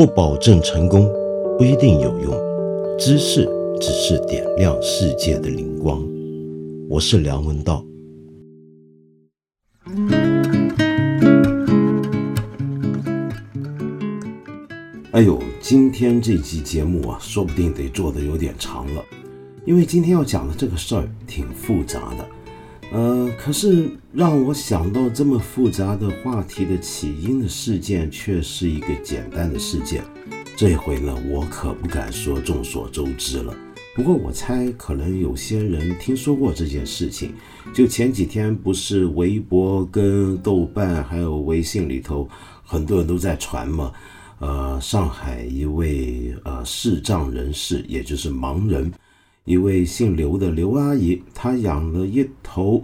不保证成功，不一定有用。知识只是点亮世界的灵光。我是梁文道。哎呦，今天这期节目啊，说不定得做的有点长了，因为今天要讲的这个事儿挺复杂的。呃，可是让我想到这么复杂的话题的起因的事件，却是一个简单的事件。这回呢，我可不敢说众所周知了。不过我猜，可能有些人听说过这件事情。就前几天，不是微博、跟豆瓣还有微信里头，很多人都在传嘛。呃，上海一位呃视障人士，也就是盲人。一位姓刘的刘阿姨，她养了一头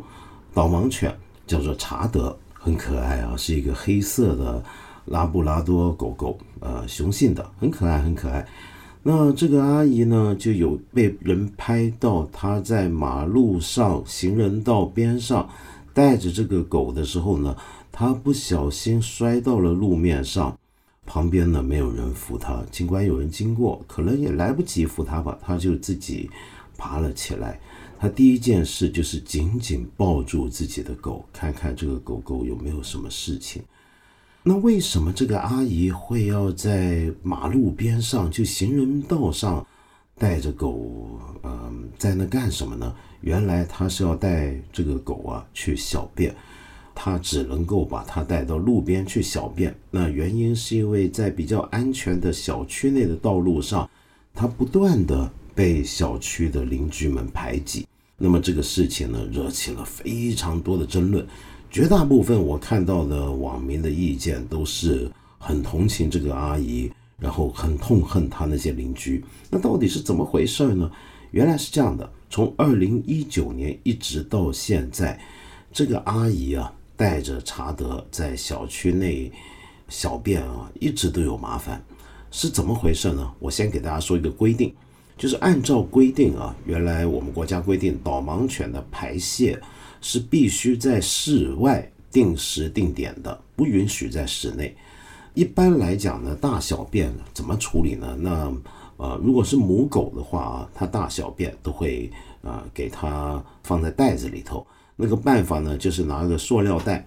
导盲犬，叫做查德，很可爱啊，是一个黑色的拉布拉多狗狗，呃，雄性的，很可爱，很可爱。那这个阿姨呢，就有被人拍到她在马路上行人道边上带着这个狗的时候呢，她不小心摔到了路面上，旁边呢没有人扶她，尽管有人经过，可能也来不及扶她吧，她就自己。爬了起来，他第一件事就是紧紧抱住自己的狗，看看这个狗狗有没有什么事情。那为什么这个阿姨会要在马路边上，就行人道上带着狗，嗯，在那干什么呢？原来她是要带这个狗啊去小便，她只能够把它带到路边去小便。那原因是因为在比较安全的小区内的道路上，它不断的。被小区的邻居们排挤，那么这个事情呢，惹起了非常多的争论。绝大部分我看到的网民的意见都是很同情这个阿姨，然后很痛恨她那些邻居。那到底是怎么回事呢？原来是这样的：从二零一九年一直到现在，这个阿姨啊，带着查德在小区内小便啊，一直都有麻烦。是怎么回事呢？我先给大家说一个规定。就是按照规定啊，原来我们国家规定，导盲犬的排泄是必须在室外定时定点的，不允许在室内。一般来讲呢，大小便怎么处理呢？那呃，如果是母狗的话啊，它大小便都会啊给它放在袋子里头。那个办法呢，就是拿个塑料袋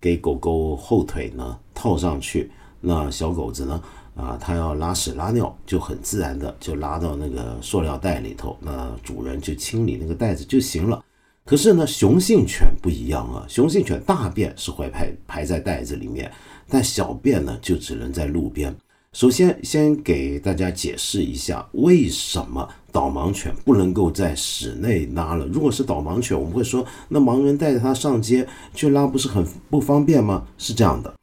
给狗狗后腿呢套上去，那小狗子呢。啊，它要拉屎拉尿，就很自然的就拉到那个塑料袋里头，那主人就清理那个袋子就行了。可是呢，雄性犬不一样啊，雄性犬大便是会排排在袋子里面，但小便呢就只能在路边。首先，先给大家解释一下，为什么导盲犬不能够在室内拉了？如果是导盲犬，我们会说，那盲人带着它上街去拉，不是很不方便吗？是这样的。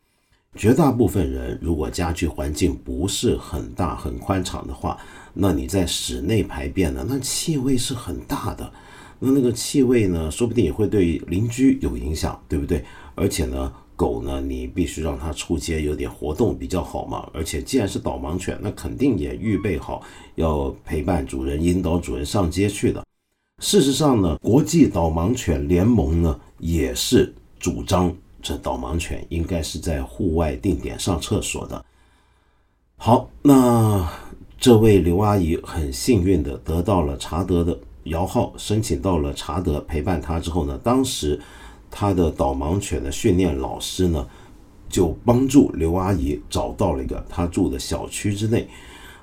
绝大部分人，如果家居环境不是很大、很宽敞的话，那你在室内排便呢，那气味是很大的。那那个气味呢，说不定也会对邻居有影响，对不对？而且呢，狗呢，你必须让它出街有点活动比较好嘛。而且既然是导盲犬，那肯定也预备好要陪伴主人、引导主人上街去的。事实上呢，国际导盲犬联盟呢，也是主张。这导盲犬应该是在户外定点上厕所的。好，那这位刘阿姨很幸运的得到了查德的摇号，申请到了查德陪伴她之后呢，当时他的导盲犬的训练老师呢，就帮助刘阿姨找到了一个他住的小区之内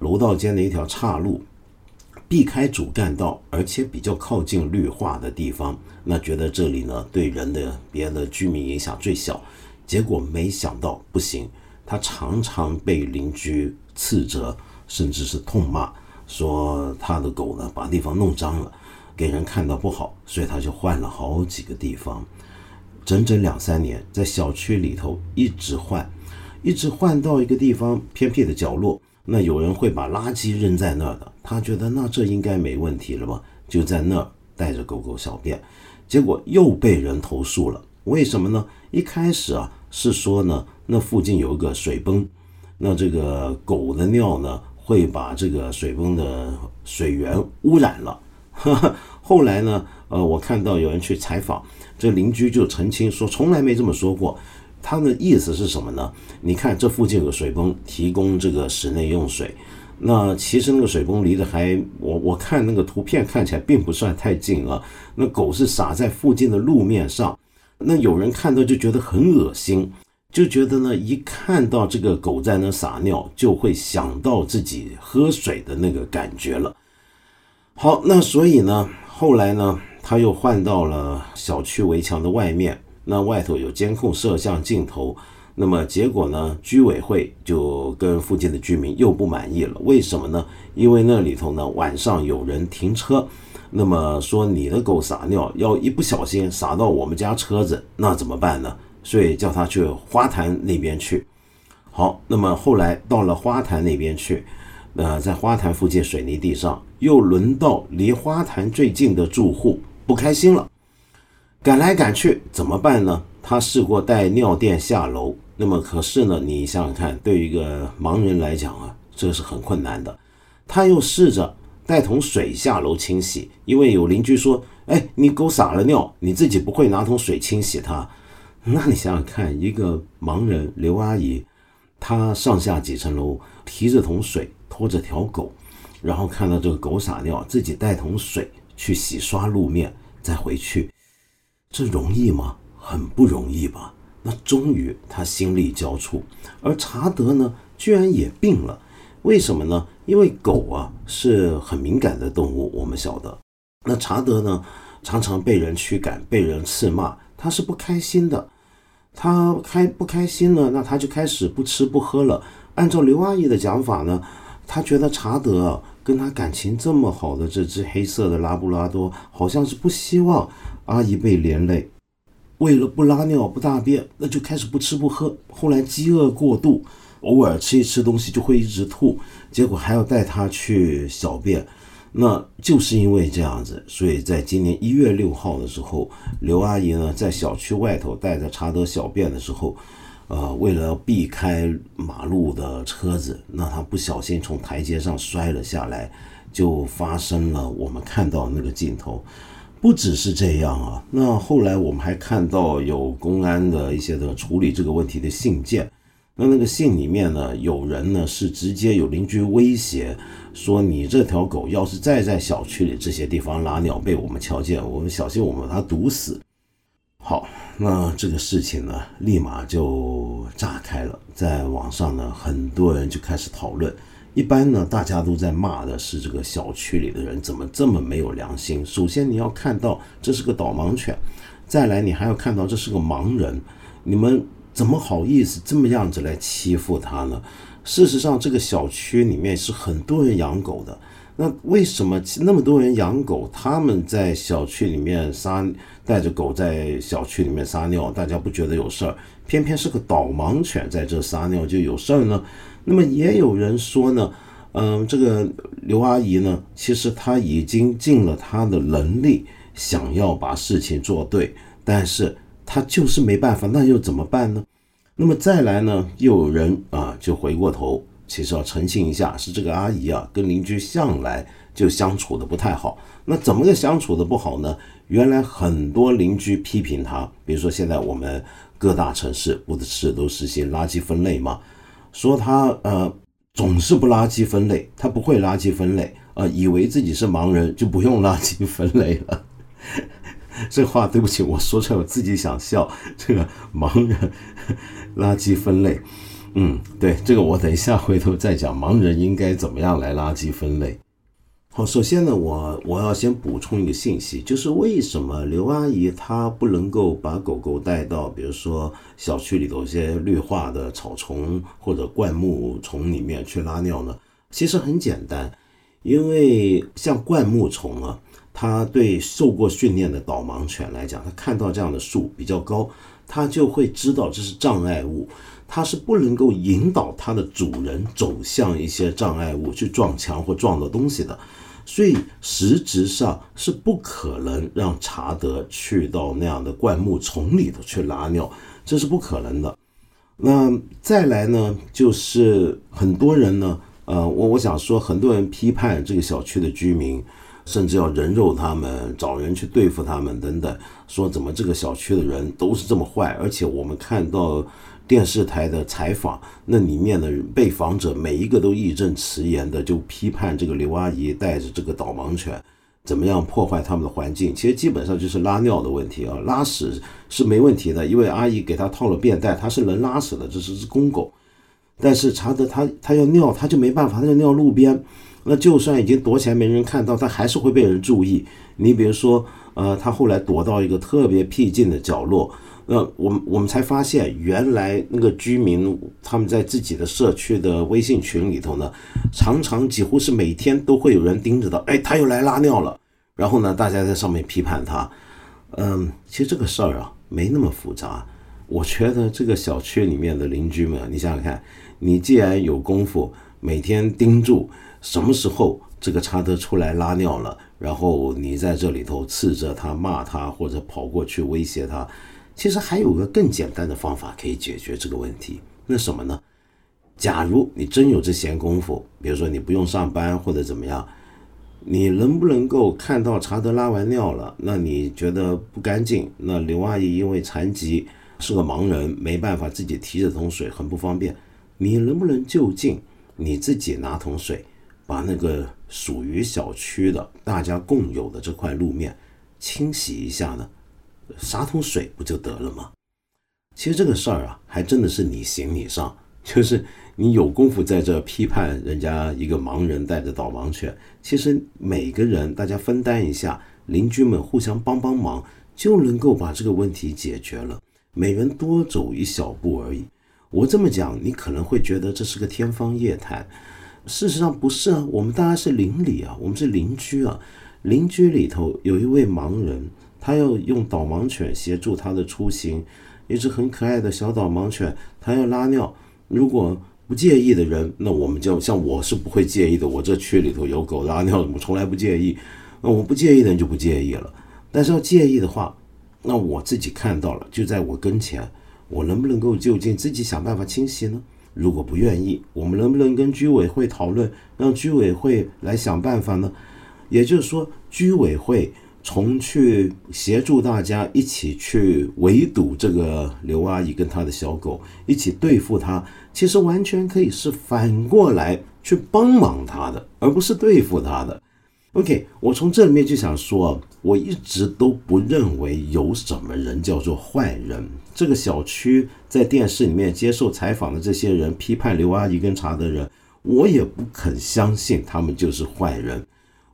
楼道间的一条岔路。避开主干道，而且比较靠近绿化的地方，那觉得这里呢对人的别的居民影响最小。结果没想到不行，他常常被邻居斥责，甚至是痛骂，说他的狗呢把地方弄脏了，给人看到不好，所以他就换了好几个地方，整整两三年，在小区里头一直换，一直换到一个地方偏僻的角落。那有人会把垃圾扔在那儿的，他觉得那这应该没问题了吧？就在那儿带着狗狗小便，结果又被人投诉了。为什么呢？一开始啊是说呢，那附近有一个水泵，那这个狗的尿呢会把这个水泵的水源污染了。后来呢，呃，我看到有人去采访，这邻居就澄清说从来没这么说过。他的意思是什么呢？你看这附近有个水泵提供这个室内用水，那其实那个水泵离得还我我看那个图片看起来并不算太近啊。那狗是撒在附近的路面上，那有人看到就觉得很恶心，就觉得呢一看到这个狗在那撒尿，就会想到自己喝水的那个感觉了。好，那所以呢，后来呢，他又换到了小区围墙的外面。那外头有监控摄像镜头，那么结果呢？居委会就跟附近的居民又不满意了。为什么呢？因为那里头呢晚上有人停车，那么说你的狗撒尿，要一不小心撒到我们家车子，那怎么办呢？所以叫他去花坛那边去。好，那么后来到了花坛那边去，呃，在花坛附近水泥地上，又轮到离花坛最近的住户不开心了。赶来赶去怎么办呢？他试过带尿垫下楼，那么可是呢？你想想看，对于一个盲人来讲啊，这是很困难的。他又试着带桶水下楼清洗，因为有邻居说：“哎，你狗撒了尿，你自己不会拿桶水清洗它。”那你想想看，一个盲人刘阿姨，她上下几层楼，提着桶水，拖着条狗，然后看到这个狗撒尿，自己带桶水去洗刷路面，再回去。这容易吗？很不容易吧。那终于他心力交瘁，而查德呢，居然也病了。为什么呢？因为狗啊是很敏感的动物，我们晓得。那查德呢，常常被人驱赶，被人斥骂，他是不开心的。他开不开心呢？那他就开始不吃不喝了。按照刘阿姨的讲法呢，他觉得查德啊跟他感情这么好的这只黑色的拉布拉多，好像是不希望。阿姨被连累，为了不拉尿不大便，那就开始不吃不喝。后来饥饿过度，偶尔吃一吃东西就会一直吐，结果还要带他去小便。那就是因为这样子，所以在今年一月六号的时候，刘阿姨呢在小区外头带着查德小便的时候，呃，为了避开马路的车子，那她不小心从台阶上摔了下来，就发生了我们看到那个镜头。不只是这样啊，那后来我们还看到有公安的一些的处理这个问题的信件，那那个信里面呢，有人呢是直接有邻居威胁说，你这条狗要是再在小区里这些地方拉尿被我们瞧见，我们小心我们把它毒死。好，那这个事情呢，立马就炸开了，在网上呢，很多人就开始讨论。一般呢，大家都在骂的是这个小区里的人怎么这么没有良心。首先你要看到这是个导盲犬，再来你还要看到这是个盲人，你们怎么好意思这么样子来欺负他呢？事实上，这个小区里面是很多人养狗的，那为什么那么多人养狗，他们在小区里面撒带着狗在小区里面撒尿，大家不觉得有事儿，偏偏是个导盲犬在这撒尿就有事儿呢？那么也有人说呢，嗯，这个刘阿姨呢，其实她已经尽了她的能力，想要把事情做对，但是她就是没办法，那又怎么办呢？那么再来呢，又有人啊，就回过头，其实要澄清一下，是这个阿姨啊，跟邻居向来就相处的不太好。那怎么个相处的不好呢？原来很多邻居批评她，比如说现在我们各大城市不是都实行垃圾分类吗？说他呃总是不垃圾分类，他不会垃圾分类，啊，以为自己是盲人就不用垃圾分类了。这话对不起，我说出来我自己想笑。这个盲人垃圾分类，嗯，对，这个我等一下回头再讲，盲人应该怎么样来垃圾分类。好，首先呢，我我要先补充一个信息，就是为什么刘阿姨她不能够把狗狗带到，比如说小区里头一些绿化的草丛或者灌木丛里面去拉尿呢？其实很简单，因为像灌木丛啊，它对受过训练的导盲犬来讲，它看到这样的树比较高，它就会知道这是障碍物，它是不能够引导它的主人走向一些障碍物去撞墙或撞到东西的。所以实质上是不可能让查德去到那样的灌木丛里头去拉尿，这是不可能的。那再来呢，就是很多人呢，呃，我我想说，很多人批判这个小区的居民，甚至要人肉他们，找人去对付他们等等。说怎么这个小区的人都是这么坏？而且我们看到电视台的采访，那里面的被访者每一个都义正辞严的就批判这个刘阿姨带着这个导盲犬怎么样破坏他们的环境。其实基本上就是拉尿的问题啊，拉屎是没问题的，因为阿姨给他套了便袋，他是能拉屎的，这是只公狗。但是查德他他要尿，他就没办法，他就尿路边。那就算已经躲起来没人看到，他还是会被人注意。你比如说，呃，他后来躲到一个特别僻静的角落，那我们我们才发现，原来那个居民他们在自己的社区的微信群里头呢，常常几乎是每天都会有人盯着的。哎，他又来拉尿了。然后呢，大家在上面批判他。嗯，其实这个事儿啊，没那么复杂。我觉得这个小区里面的邻居们，你想想看，你既然有功夫，每天盯住。什么时候这个查德出来拉尿了，然后你在这里头斥责他、骂他，或者跑过去威胁他？其实还有个更简单的方法可以解决这个问题。那什么呢？假如你真有这闲工夫，比如说你不用上班或者怎么样，你能不能够看到查德拉完尿了？那你觉得不干净？那刘阿姨因为残疾是个盲人，没办法自己提着桶水，很不方便。你能不能就近你自己拿桶水？把那个属于小区的、大家共有的这块路面清洗一下呢，洒桶水不就得了吗？其实这个事儿啊，还真的是你行你上，就是你有功夫在这批判人家一个盲人带着导盲犬，其实每个人大家分担一下，邻居们互相帮帮忙，就能够把这个问题解决了。每人多走一小步而已。我这么讲，你可能会觉得这是个天方夜谭。事实上不是啊，我们大家是邻里啊，我们是邻居啊。邻居里头有一位盲人，他要用导盲犬协助他的出行，一只很可爱的小导盲犬，他要拉尿。如果不介意的人，那我们就像我是不会介意的。我这区里头有狗拉尿，我从来不介意。那我不介意的人就不介意了。但是要介意的话，那我自己看到了，就在我跟前，我能不能够就近自己想办法清洗呢？如果不愿意，我们能不能跟居委会讨论，让居委会来想办法呢？也就是说，居委会从去协助大家一起去围堵这个刘阿姨跟她的小狗，一起对付她，其实完全可以是反过来去帮忙她的，而不是对付她的。OK，我从这里面就想说，我一直都不认为有什么人叫做坏人。这个小区在电视里面接受采访的这些人，批判刘阿姨跟查的人，我也不肯相信他们就是坏人。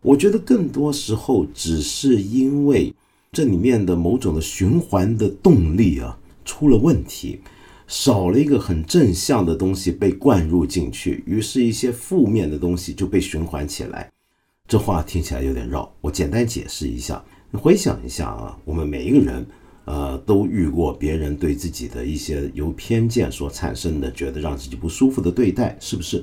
我觉得更多时候只是因为这里面的某种的循环的动力啊出了问题，少了一个很正向的东西被灌入进去，于是一些负面的东西就被循环起来。这话听起来有点绕，我简单解释一下。回想一下啊，我们每一个人，呃，都遇过别人对自己的一些由偏见所产生的，觉得让自己不舒服的对待，是不是？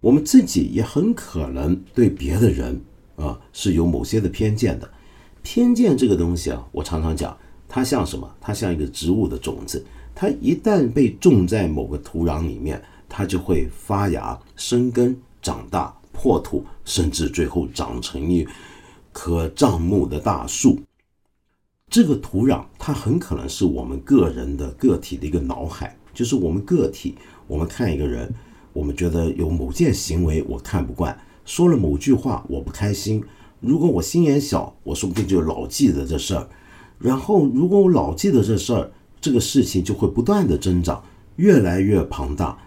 我们自己也很可能对别的人啊是有某些的偏见的。偏见这个东西啊，我常常讲，它像什么？它像一个植物的种子，它一旦被种在某个土壤里面，它就会发芽、生根、长大。破土，甚至最后长成一棵障目的大树。这个土壤，它很可能是我们个人的个体的一个脑海，就是我们个体，我们看一个人，我们觉得有某件行为我看不惯，说了某句话我不开心。如果我心眼小，我说不定就老记得这事儿。然后，如果我老记得这事儿，这个事情就会不断的增长，越来越庞大。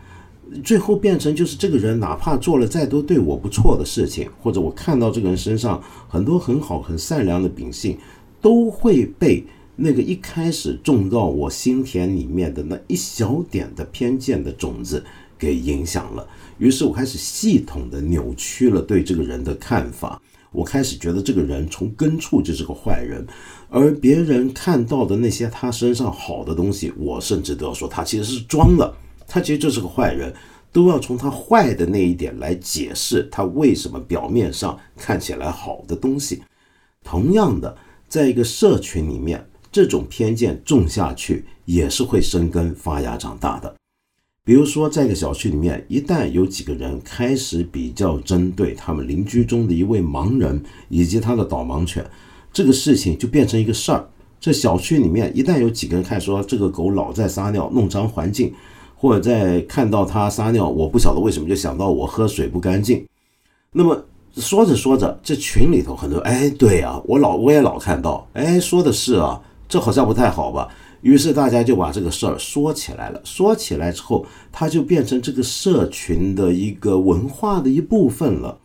最后变成就是这个人，哪怕做了再多对我不错的事情，或者我看到这个人身上很多很好、很善良的秉性，都会被那个一开始种到我心田里面的那一小点的偏见的种子给影响了。于是我开始系统的扭曲了对这个人的看法，我开始觉得这个人从根处就是个坏人，而别人看到的那些他身上好的东西，我甚至都要说他其实是装的。他其实就是个坏人，都要从他坏的那一点来解释他为什么表面上看起来好的东西。同样的，在一个社群里面，这种偏见种下去也是会生根发芽长大的。比如说，在一个小区里面，一旦有几个人开始比较针对他们邻居中的一位盲人以及他的导盲犬，这个事情就变成一个事儿。这小区里面一旦有几个人开始说这个狗老在撒尿，弄脏环境，或者在看到它撒尿，我不晓得为什么就想到我喝水不干净。那么说着说着，这群里头很多，哎，对啊，我老我也老看到，哎，说的是啊，这好像不太好吧？于是大家就把这个事儿说起来了。说起来之后，它就变成这个社群的一个文化的一部分了。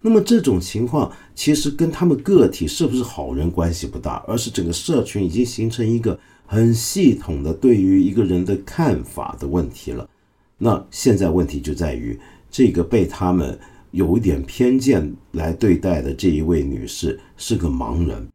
那么这种情况其实跟他们个体是不是好人关系不大，而是整个社群已经形成一个很系统的对于一个人的看法的问题了。那现在问题就在于这个被他们有一点偏见来对待的这一位女士是个盲人。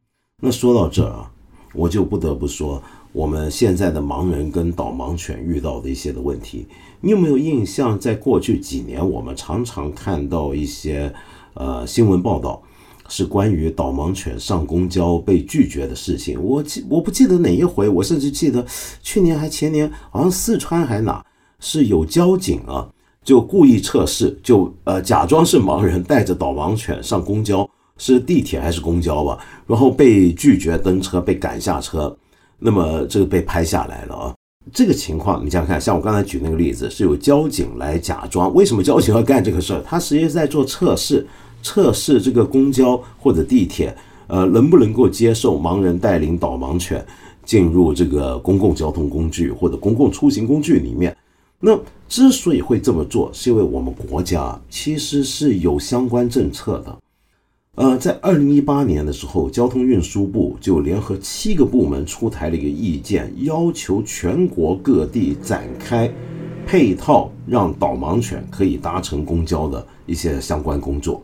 那说到这儿啊，我就不得不说我们现在的盲人跟导盲犬遇到的一些的问题。你有没有印象？在过去几年，我们常常看到一些。呃，新闻报道是关于导盲犬上公交被拒绝的事情。我记我不记得哪一回，我甚至记得去年还前年，好像四川还哪是有交警啊，就故意测试，就呃假装是盲人带着导盲犬上公交，是地铁还是公交吧？然后被拒绝登车，被赶下车。那么这个被拍下来了啊。这个情况你想想看，像我刚才举那个例子，是有交警来假装。为什么交警要干这个事儿？他实际在做测试。测试这个公交或者地铁，呃，能不能够接受盲人带领导盲犬进入这个公共交通工具或者公共出行工具里面？那之所以会这么做，是因为我们国家其实是有相关政策的。呃，在二零一八年的时候，交通运输部就联合七个部门出台了一个意见，要求全国各地展开配套，让导盲犬可以搭乘公交的一些相关工作。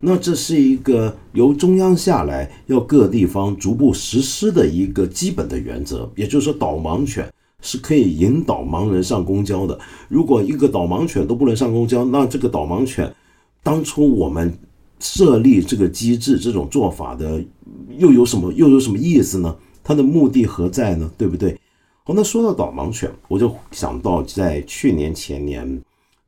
那这是一个由中央下来要各地方逐步实施的一个基本的原则，也就是说，导盲犬是可以引导盲人上公交的。如果一个导盲犬都不能上公交，那这个导盲犬当初我们设立这个机制、这种做法的又有什么又有什么意思呢？它的目的何在呢？对不对？好，那说到导盲犬，我就想到在去年前年。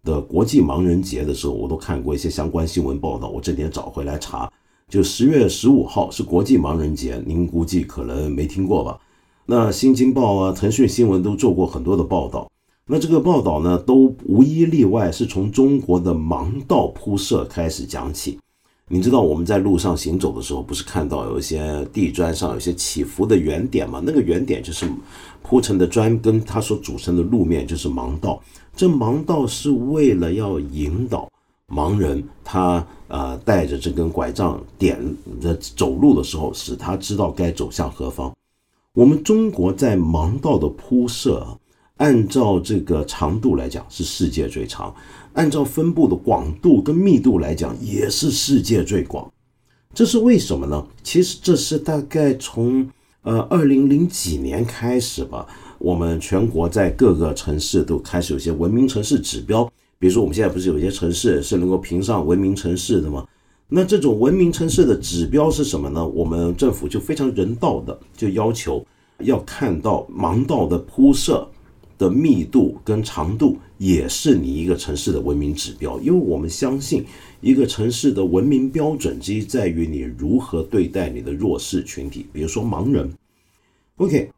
的国际盲人节的时候，我都看过一些相关新闻报道。我这点找回来查，就十月十五号是国际盲人节，您估计可能没听过吧？那《新京报》啊、腾讯新闻都做过很多的报道。那这个报道呢，都无一例外是从中国的盲道铺设开始讲起。你知道我们在路上行走的时候，不是看到有一些地砖上有些起伏的圆点吗？那个圆点就是铺成的砖，跟它所组成的路面就是盲道。这盲道是为了要引导盲人，他呃带着这根拐杖点的走路的时候，使他知道该走向何方。我们中国在盲道的铺设，按照这个长度来讲是世界最长，按照分布的广度跟密度来讲也是世界最广。这是为什么呢？其实这是大概从呃二零零几年开始吧。我们全国在各个城市都开始有些文明城市指标，比如说我们现在不是有些城市是能够评上文明城市的吗？那这种文明城市的指标是什么呢？我们政府就非常人道的，就要求要看到盲道的铺设的密度跟长度，也是你一个城市的文明指标。因为我们相信，一个城市的文明标准之一在于你如何对待你的弱势群体，比如说盲人。OK。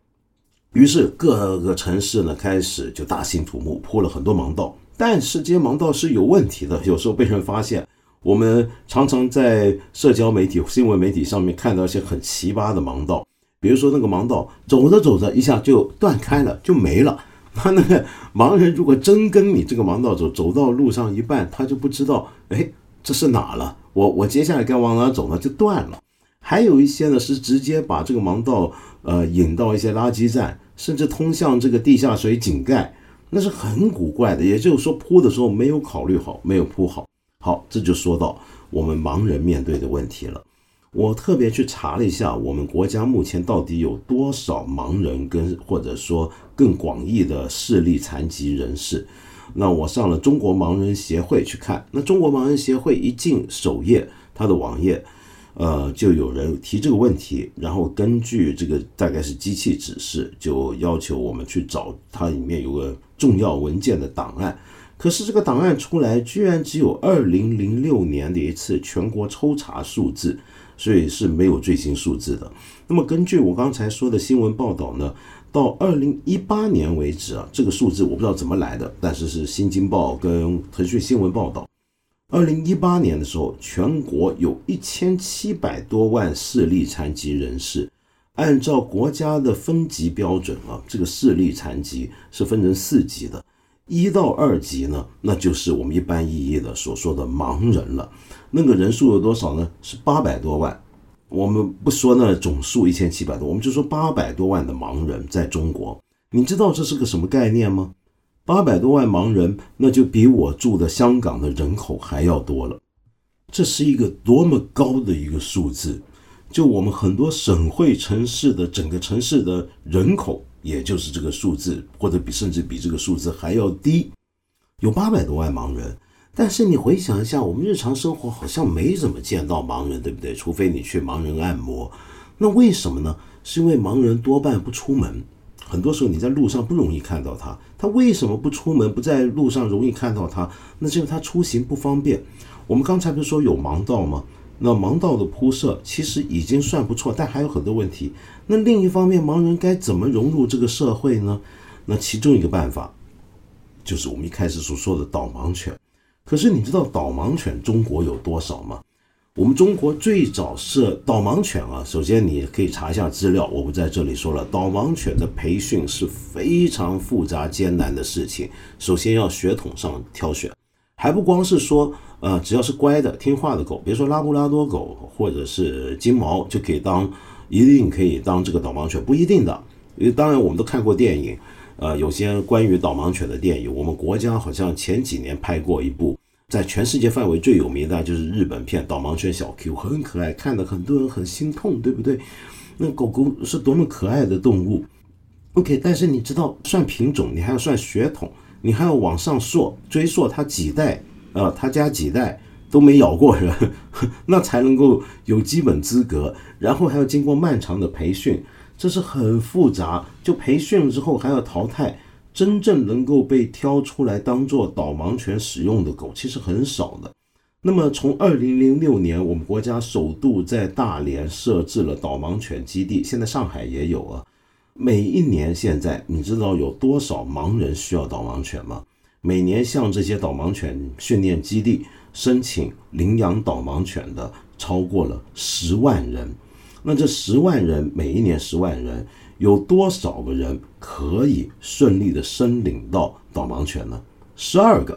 于是各个城市呢开始就大兴土木铺了很多盲道，但是这些盲道是有问题的，有时候被人发现。我们常常在社交媒体、新闻媒体上面看到一些很奇葩的盲道，比如说那个盲道走着走着一下就断开了，就没了。他那个盲人如果真跟你这个盲道走，走到路上一半，他就不知道，哎，这是哪了？我我接下来该往哪走呢？就断了。还有一些呢是直接把这个盲道呃引到一些垃圾站。甚至通向这个地下水井盖，那是很古怪的。也就是说，铺的时候没有考虑好，没有铺好。好，这就说到我们盲人面对的问题了。我特别去查了一下，我们国家目前到底有多少盲人，跟或者说更广义的视力残疾人士。那我上了中国盲人协会去看，那中国盲人协会一进首页，它的网页。呃，就有人提这个问题，然后根据这个大概是机器指示，就要求我们去找它里面有个重要文件的档案。可是这个档案出来，居然只有二零零六年的一次全国抽查数字，所以是没有最新数字的。那么根据我刚才说的新闻报道呢，到二零一八年为止啊，这个数字我不知道怎么来的，但是是新京报跟腾讯新闻报道。二零一八年的时候，全国有一千七百多万视力残疾人士。按照国家的分级标准啊，这个视力残疾是分成四级的，一到二级呢，那就是我们一般意义的所说的盲人了。那个人数有多少呢？是八百多万。我们不说那总数一千七百多，我们就说八百多万的盲人在中国。你知道这是个什么概念吗？八百多万盲人，那就比我住的香港的人口还要多了。这是一个多么高的一个数字！就我们很多省会城市的整个城市的人口，也就是这个数字，或者比甚至比这个数字还要低，有八百多万盲人。但是你回想一下，我们日常生活好像没怎么见到盲人，对不对？除非你去盲人按摩。那为什么呢？是因为盲人多半不出门。很多时候你在路上不容易看到他，他为什么不出门？不在路上容易看到他？那就是他出行不方便。我们刚才不是说有盲道吗？那盲道的铺设其实已经算不错，但还有很多问题。那另一方面，盲人该怎么融入这个社会呢？那其中一个办法就是我们一开始所说的导盲犬。可是你知道导盲犬中国有多少吗？我们中国最早是导盲犬啊，首先你可以查一下资料，我不在这里说了。导盲犬的培训是非常复杂艰难的事情，首先要血统上挑选，还不光是说，呃，只要是乖的听话的狗，别说拉布拉多狗或者是金毛就可以当，一定可以当这个导盲犬，不一定的。因为当然我们都看过电影，呃，有些关于导盲犬的电影，我们国家好像前几年拍过一部。在全世界范围最有名的就是日本片《导盲犬小 Q》，很可爱，看的很多人很心痛，对不对？那狗狗是多么可爱的动物。OK，但是你知道算品种，你还要算血统，你还要往上溯追溯它几代啊，它家几代都没咬过人，那才能够有基本资格。然后还要经过漫长的培训，这是很复杂。就培训了之后还要淘汰。真正能够被挑出来当做导盲犬使用的狗，其实很少的。那么，从二零零六年，我们国家首度在大连设置了导盲犬基地，现在上海也有啊。每一年，现在你知道有多少盲人需要导盲犬吗？每年向这些导盲犬训练基地申请领养导盲犬的超过了十万人。那这十万人，每一年十万人。有多少个人可以顺利的申领到导盲犬呢？十二个，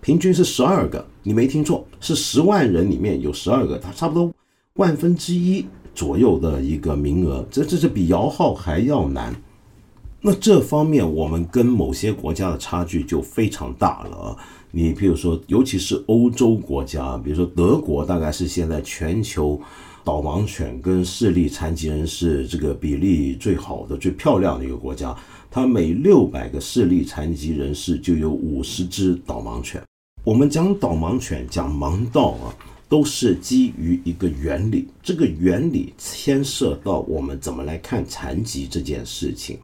平均是十二个。你没听错，是十万人里面有十二个，它差不多万分之一左右的一个名额。这这是比摇号还要难。那这方面我们跟某些国家的差距就非常大了啊。你比如说，尤其是欧洲国家，比如说德国，大概是现在全球。导盲犬跟视力残疾人是这个比例最好的、最漂亮的一个国家，它每六百个视力残疾人士就有五十只导盲犬。我们讲导盲犬、讲盲道啊，都是基于一个原理，这个原理牵涉到我们怎么来看残疾这件事情。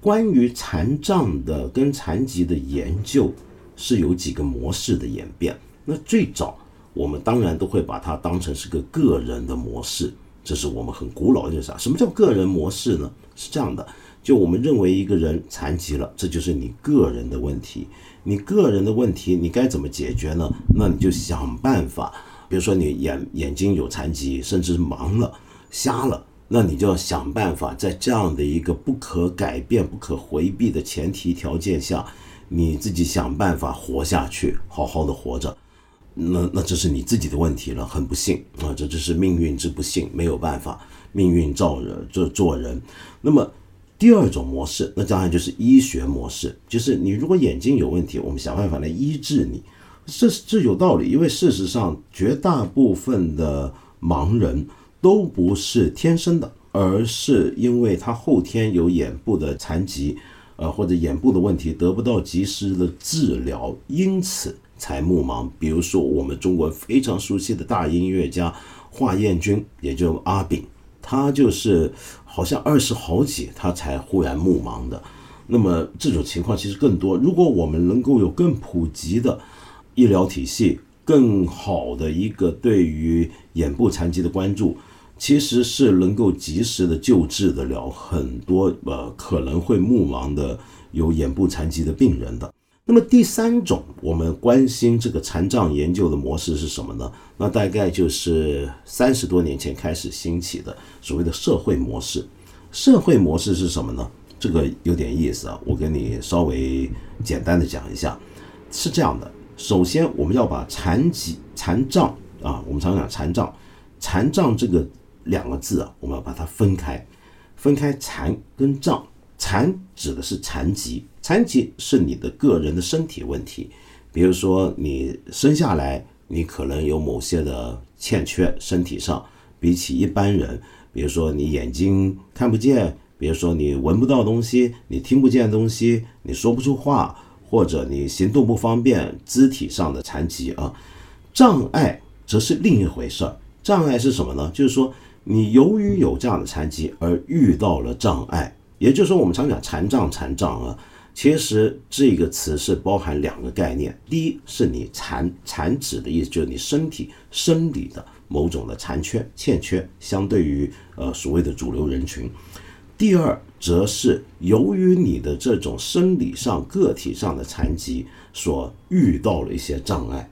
关于残障的跟残疾的研究是有几个模式的演变。那最早。我们当然都会把它当成是个个人的模式，这是我们很古老的啥？什么叫个人模式呢？是这样的，就我们认为一个人残疾了，这就是你个人的问题。你个人的问题，你该怎么解决呢？那你就想办法。比如说你眼眼睛有残疾，甚至盲了、瞎了，那你就要想办法，在这样的一个不可改变、不可回避的前提条件下，你自己想办法活下去，好好的活着。那那这是你自己的问题了，很不幸啊，这就是命运之不幸，没有办法，命运造人做做人。那么第二种模式，那当然就是医学模式，就是你如果眼睛有问题，我们想办法来医治你，这这有道理，因为事实上绝大部分的盲人都不是天生的，而是因为他后天有眼部的残疾，呃或者眼部的问题得不到及时的治疗，因此。才目盲。比如说，我们中国非常熟悉的大音乐家华彦钧，也就阿炳，他就是好像二十好几，他才忽然目盲的。那么这种情况其实更多。如果我们能够有更普及的医疗体系，更好的一个对于眼部残疾的关注，其实是能够及时的救治得了很多呃可能会目盲的有眼部残疾的病人的。那么第三种，我们关心这个残障研究的模式是什么呢？那大概就是三十多年前开始兴起的所谓的社会模式。社会模式是什么呢？这个有点意思啊，我跟你稍微简单的讲一下，是这样的。首先，我们要把残疾、残障啊，我们常讲残障，残障这个两个字啊，我们要把它分开，分开残跟障。残指的是残疾，残疾是你的个人的身体问题，比如说你生下来，你可能有某些的欠缺，身体上比起一般人，比如说你眼睛看不见，比如说你闻不到东西，你听不见东西，你说不出话。或者你行动不方便，肢体上的残疾啊，障碍则是另一回事儿。障碍是什么呢？就是说你由于有这样的残疾而遇到了障碍，也就是说我们常讲残障，残障啊，其实这个词是包含两个概念。第一是你残残指的意思，就是你身体生理的某种的残缺、欠缺，相对于呃所谓的主流人群。第二，则是由于你的这种生理上、个体上的残疾，所遇到了一些障碍，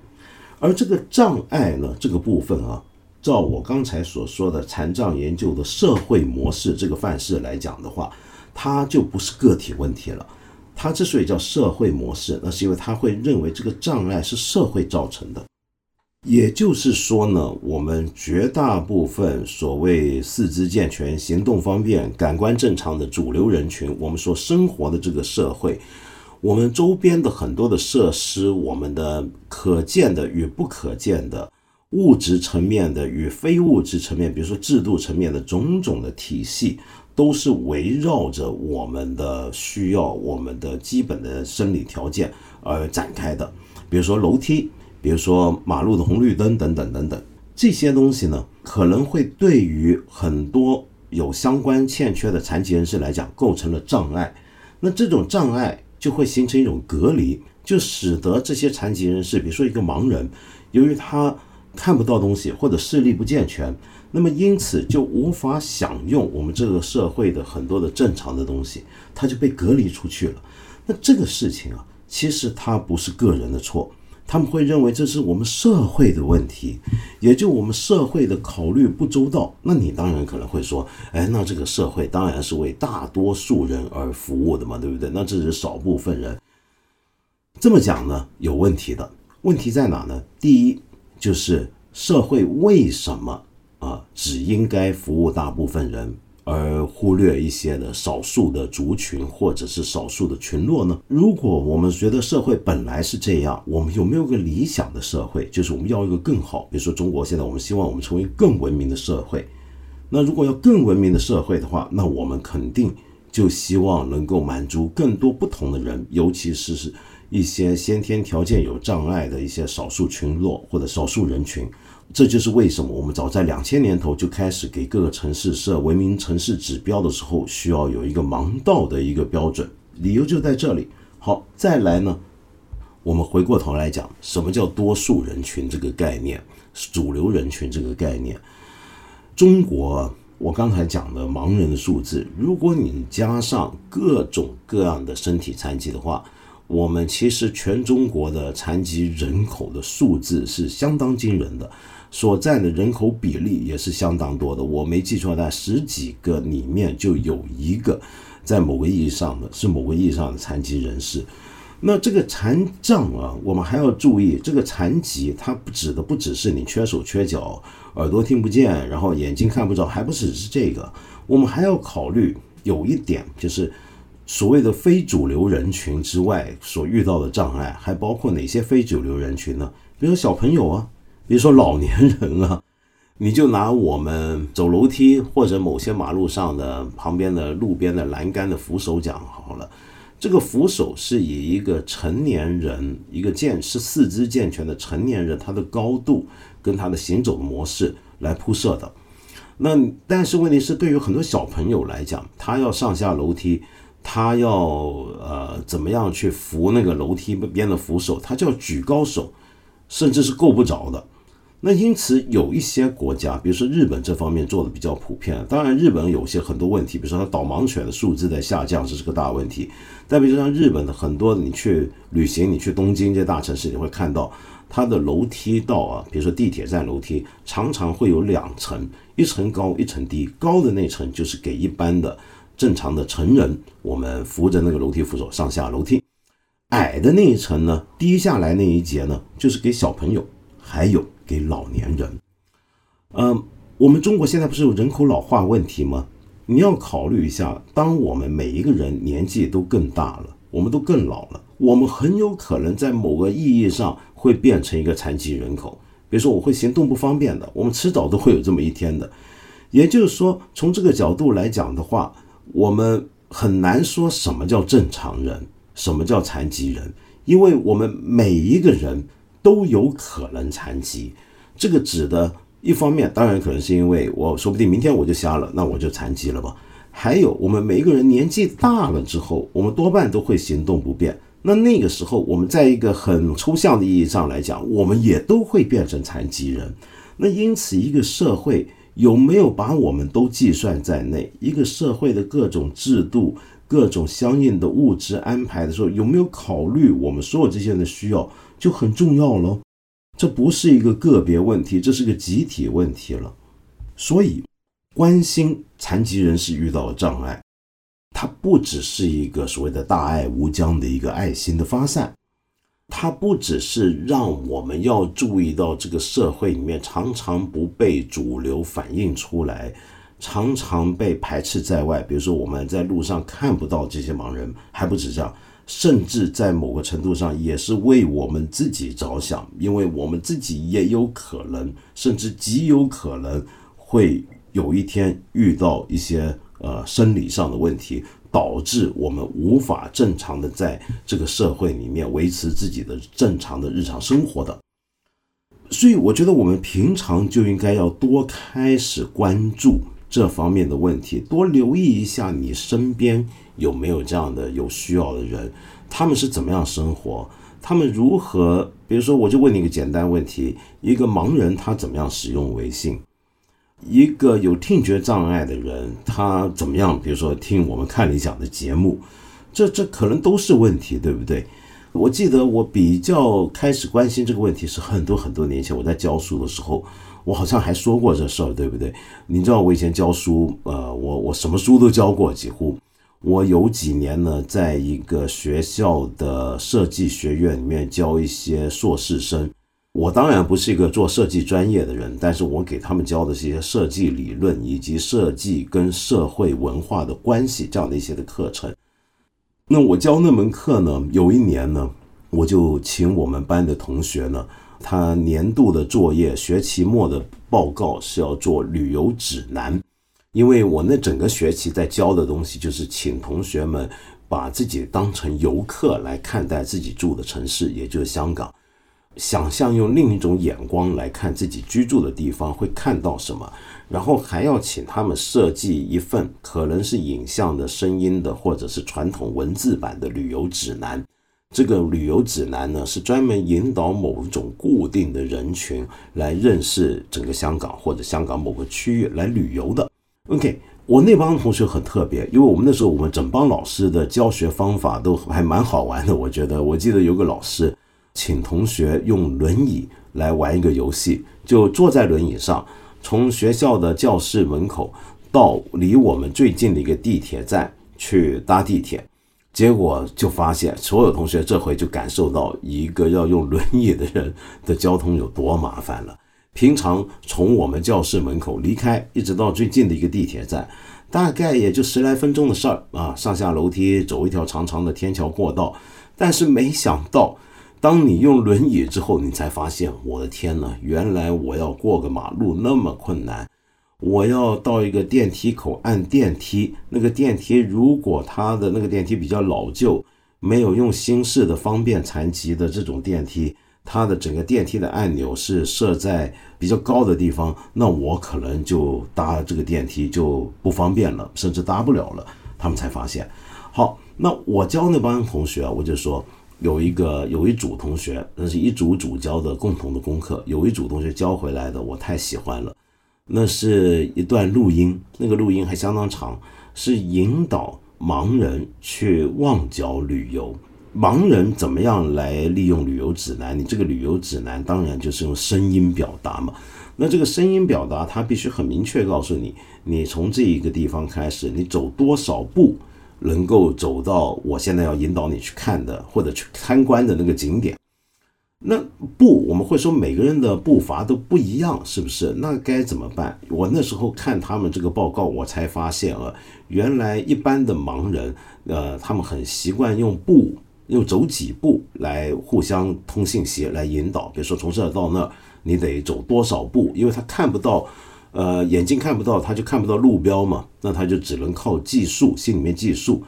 而这个障碍呢，这个部分啊，照我刚才所说的残障研究的社会模式这个范式来讲的话，它就不是个体问题了。它之所以叫社会模式，那是因为它会认为这个障碍是社会造成的。也就是说呢，我们绝大部分所谓四肢健全、行动方便、感官正常的主流人群，我们所生活的这个社会，我们周边的很多的设施，我们的可见的与不可见的物质层面的与非物质层面，比如说制度层面的种种的体系，都是围绕着我们的需要、我们的基本的生理条件而展开的，比如说楼梯。比如说马路的红绿灯等等等等这些东西呢，可能会对于很多有相关欠缺的残疾人士来讲构成了障碍。那这种障碍就会形成一种隔离，就使得这些残疾人士，比如说一个盲人，由于他看不到东西或者视力不健全，那么因此就无法享用我们这个社会的很多的正常的东西，他就被隔离出去了。那这个事情啊，其实他不是个人的错。他们会认为这是我们社会的问题，也就我们社会的考虑不周到。那你当然可能会说，哎，那这个社会当然是为大多数人而服务的嘛，对不对？那这是少部分人。这么讲呢，有问题的。问题在哪呢？第一，就是社会为什么啊，只应该服务大部分人？而忽略一些的少数的族群或者是少数的群落呢？如果我们觉得社会本来是这样，我们有没有个理想的社会？就是我们要一个更好，比如说中国现在我们希望我们成为更文明的社会。那如果要更文明的社会的话，那我们肯定就希望能够满足更多不同的人，尤其是是一些先天条件有障碍的一些少数群落或者少数人群。这就是为什么我们早在两千年头就开始给各个城市设文明城市指标的时候，需要有一个盲道的一个标准，理由就在这里。好，再来呢，我们回过头来讲，什么叫多数人群这个概念，主流人群这个概念。中国，我刚才讲的盲人的数字，如果你加上各种各样的身体残疾的话，我们其实全中国的残疾人口的数字是相当惊人的。所占的人口比例也是相当多的，我没记错，在十几个里面就有一个，在某个意义上的是某个意义上的残疾人士。那这个残障啊，我们还要注意，这个残疾它不指的不只是你缺手缺脚、耳朵听不见，然后眼睛看不着，还不只是这个，我们还要考虑有一点，就是所谓的非主流人群之外所遇到的障碍，还包括哪些非主流人群呢？比如小朋友啊。比如说老年人啊，你就拿我们走楼梯或者某些马路上的旁边的路边的栏杆的扶手讲好了，这个扶手是以一个成年人，一个健是四肢健全的成年人，他的高度跟他的行走模式来铺设的。那但是问题是，对于很多小朋友来讲，他要上下楼梯，他要呃怎么样去扶那个楼梯边的扶手，他就要举高手，甚至是够不着的。那因此有一些国家，比如说日本这方面做的比较普遍。当然，日本有些很多问题，比如说它导盲犬的数字在下降，这是个大问题。再比如说像日本的很多，你去旅行，你去东京这大城市，你会看到它的楼梯道啊，比如说地铁站楼梯，常常会有两层，一层高，一层低。高的那层就是给一般的正常的成人，我们扶着那个楼梯扶手上下楼梯；矮的那一层呢，低下来那一节呢，就是给小朋友，还有。给老年人，嗯，我们中国现在不是有人口老化问题吗？你要考虑一下，当我们每一个人年纪都更大了，我们都更老了，我们很有可能在某个意义上会变成一个残疾人口。比如说，我会行动不方便的，我们迟早都会有这么一天的。也就是说，从这个角度来讲的话，我们很难说什么叫正常人，什么叫残疾人，因为我们每一个人。都有可能残疾，这个指的，一方面当然可能是因为我说不定明天我就瞎了，那我就残疾了吧。还有我们每一个人年纪大了之后，我们多半都会行动不便。那那个时候，我们在一个很抽象的意义上来讲，我们也都会变成残疾人。那因此，一个社会有没有把我们都计算在内？一个社会的各种制度、各种相应的物质安排的时候，有没有考虑我们所有这些人的需要？就很重要了，这不是一个个别问题，这是个集体问题了。所以，关心残疾人士遇到的障碍，它不只是一个所谓的大爱无疆的一个爱心的发散，它不只是让我们要注意到这个社会里面常常不被主流反映出来，常常被排斥在外。比如说，我们在路上看不到这些盲人，还不止这样。甚至在某个程度上也是为我们自己着想，因为我们自己也有可能，甚至极有可能会有一天遇到一些呃生理上的问题，导致我们无法正常的在这个社会里面维持自己的正常的日常生活的。所以，我觉得我们平常就应该要多开始关注这方面的问题，多留意一下你身边。有没有这样的有需要的人？他们是怎么样生活？他们如何？比如说，我就问你一个简单问题：一个盲人他怎么样使用微信？一个有听觉障碍的人他怎么样？比如说听我们看理想的节目，这这可能都是问题，对不对？我记得我比较开始关心这个问题是很多很多年前我在教书的时候，我好像还说过这事儿，对不对？你知道我以前教书，呃，我我什么书都教过，几乎。我有几年呢，在一个学校的设计学院里面教一些硕士生。我当然不是一个做设计专业的人，但是我给他们教的是一些设计理论以及设计跟社会文化的关系这样的一些的课程。那我教那门课呢，有一年呢，我就请我们班的同学呢，他年度的作业、学期末的报告是要做旅游指南。因为我那整个学期在教的东西，就是请同学们把自己当成游客来看待自己住的城市，也就是香港，想象用另一种眼光来看自己居住的地方会看到什么，然后还要请他们设计一份可能是影像的、声音的，或者是传统文字版的旅游指南。这个旅游指南呢，是专门引导某一种固定的人群来认识整个香港或者香港某个区域来旅游的。OK，我那帮同学很特别，因为我们那时候我们整帮老师的教学方法都还蛮好玩的。我觉得，我记得有个老师请同学用轮椅来玩一个游戏，就坐在轮椅上，从学校的教室门口到离我们最近的一个地铁站去搭地铁，结果就发现所有同学这回就感受到一个要用轮椅的人的交通有多麻烦了。平常从我们教室门口离开，一直到最近的一个地铁站，大概也就十来分钟的事儿啊。上下楼梯，走一条长长的天桥过道。但是没想到，当你用轮椅之后，你才发现，我的天呐，原来我要过个马路那么困难。我要到一个电梯口按电梯，那个电梯如果它的那个电梯比较老旧，没有用新式的方便残疾的这种电梯，它的整个电梯的按钮是设在比较高的地方，那我可能就搭这个电梯就不方便了，甚至搭不了了。他们才发现。好，那我教那帮同学，我就说有一个有一组同学，那是一组组教的共同的功课，有一组同学教回来的，我太喜欢了。那是一段录音，那个录音还相当长，是引导。盲人去旺角旅游，盲人怎么样来利用旅游指南？你这个旅游指南当然就是用声音表达嘛。那这个声音表达，它必须很明确告诉你，你从这一个地方开始，你走多少步能够走到我现在要引导你去看的或者去参观的那个景点。那步我们会说每个人的步伐都不一样，是不是？那该怎么办？我那时候看他们这个报告，我才发现啊，原来一般的盲人，呃，他们很习惯用步，用走几步来互相通信息，来引导。比如说从这儿到那儿，你得走多少步？因为他看不到，呃，眼睛看不到，他就看不到路标嘛，那他就只能靠计数，心里面计数。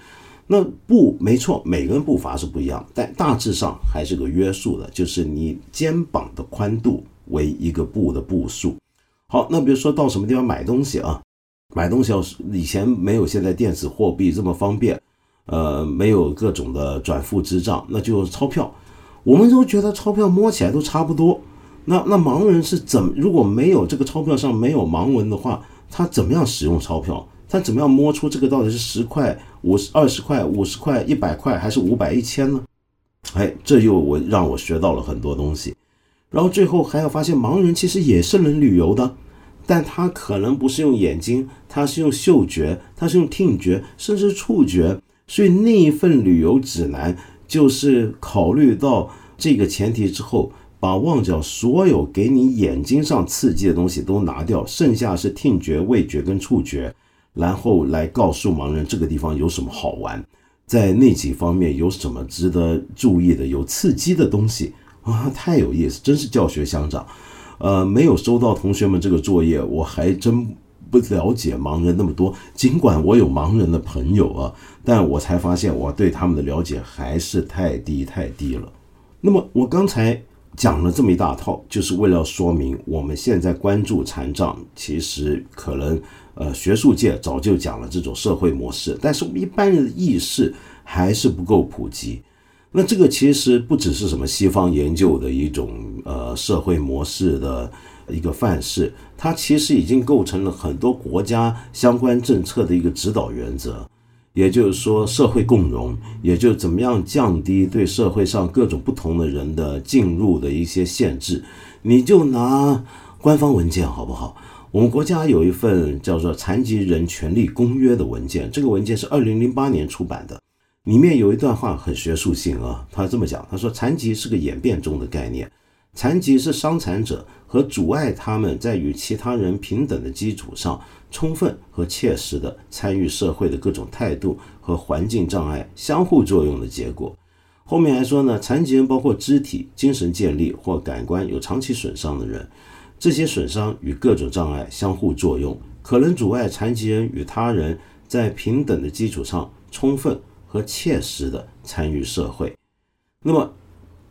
那步没错，每个人步伐是不一样，但大致上还是个约束的，就是你肩膀的宽度为一个步的步数。好，那比如说到什么地方买东西啊，买东西要是以前没有现在电子货币这么方便，呃，没有各种的转付支账，那就钞票。我们都觉得钞票摸起来都差不多。那那盲人是怎如果没有这个钞票上没有盲文的话，他怎么样使用钞票？他怎么样摸出这个到底是十块、五十、二十块、五十块、一百块，还是五百、一千呢？哎，这又我让我学到了很多东西。然后最后还要发现，盲人其实也是能旅游的，但他可能不是用眼睛，他是用嗅觉，他是用听觉，甚至触觉。所以那一份旅游指南就是考虑到这个前提之后，把旺角所有给你眼睛上刺激的东西都拿掉，剩下是听觉、味觉跟触觉。然后来告诉盲人这个地方有什么好玩，在那几方面有什么值得注意的、有刺激的东西啊，太有意思，真是教学相长。呃，没有收到同学们这个作业，我还真不了解盲人那么多。尽管我有盲人的朋友啊，但我才发现我对他们的了解还是太低太低了。那么我刚才讲了这么一大套，就是为了说明我们现在关注残障，其实可能。呃，学术界早就讲了这种社会模式，但是我们一般人的意识还是不够普及。那这个其实不只是什么西方研究的一种呃社会模式的一个范式，它其实已经构成了很多国家相关政策的一个指导原则。也就是说，社会共荣，也就怎么样降低对社会上各种不同的人的进入的一些限制。你就拿官方文件好不好？我们国家有一份叫做《残疾人权利公约》的文件，这个文件是二零零八年出版的，里面有一段话很学术性啊，他这么讲，他说残疾是个演变中的概念，残疾是伤残者和阻碍他们在与其他人平等的基础上，充分和切实的参与社会的各种态度和环境障碍相互作用的结果。后面还说呢，残疾人包括肢体、精神健力或感官有长期损伤的人。这些损伤与各种障碍相互作用，可能阻碍残疾人与他人在平等的基础上充分和切实的参与社会。那么，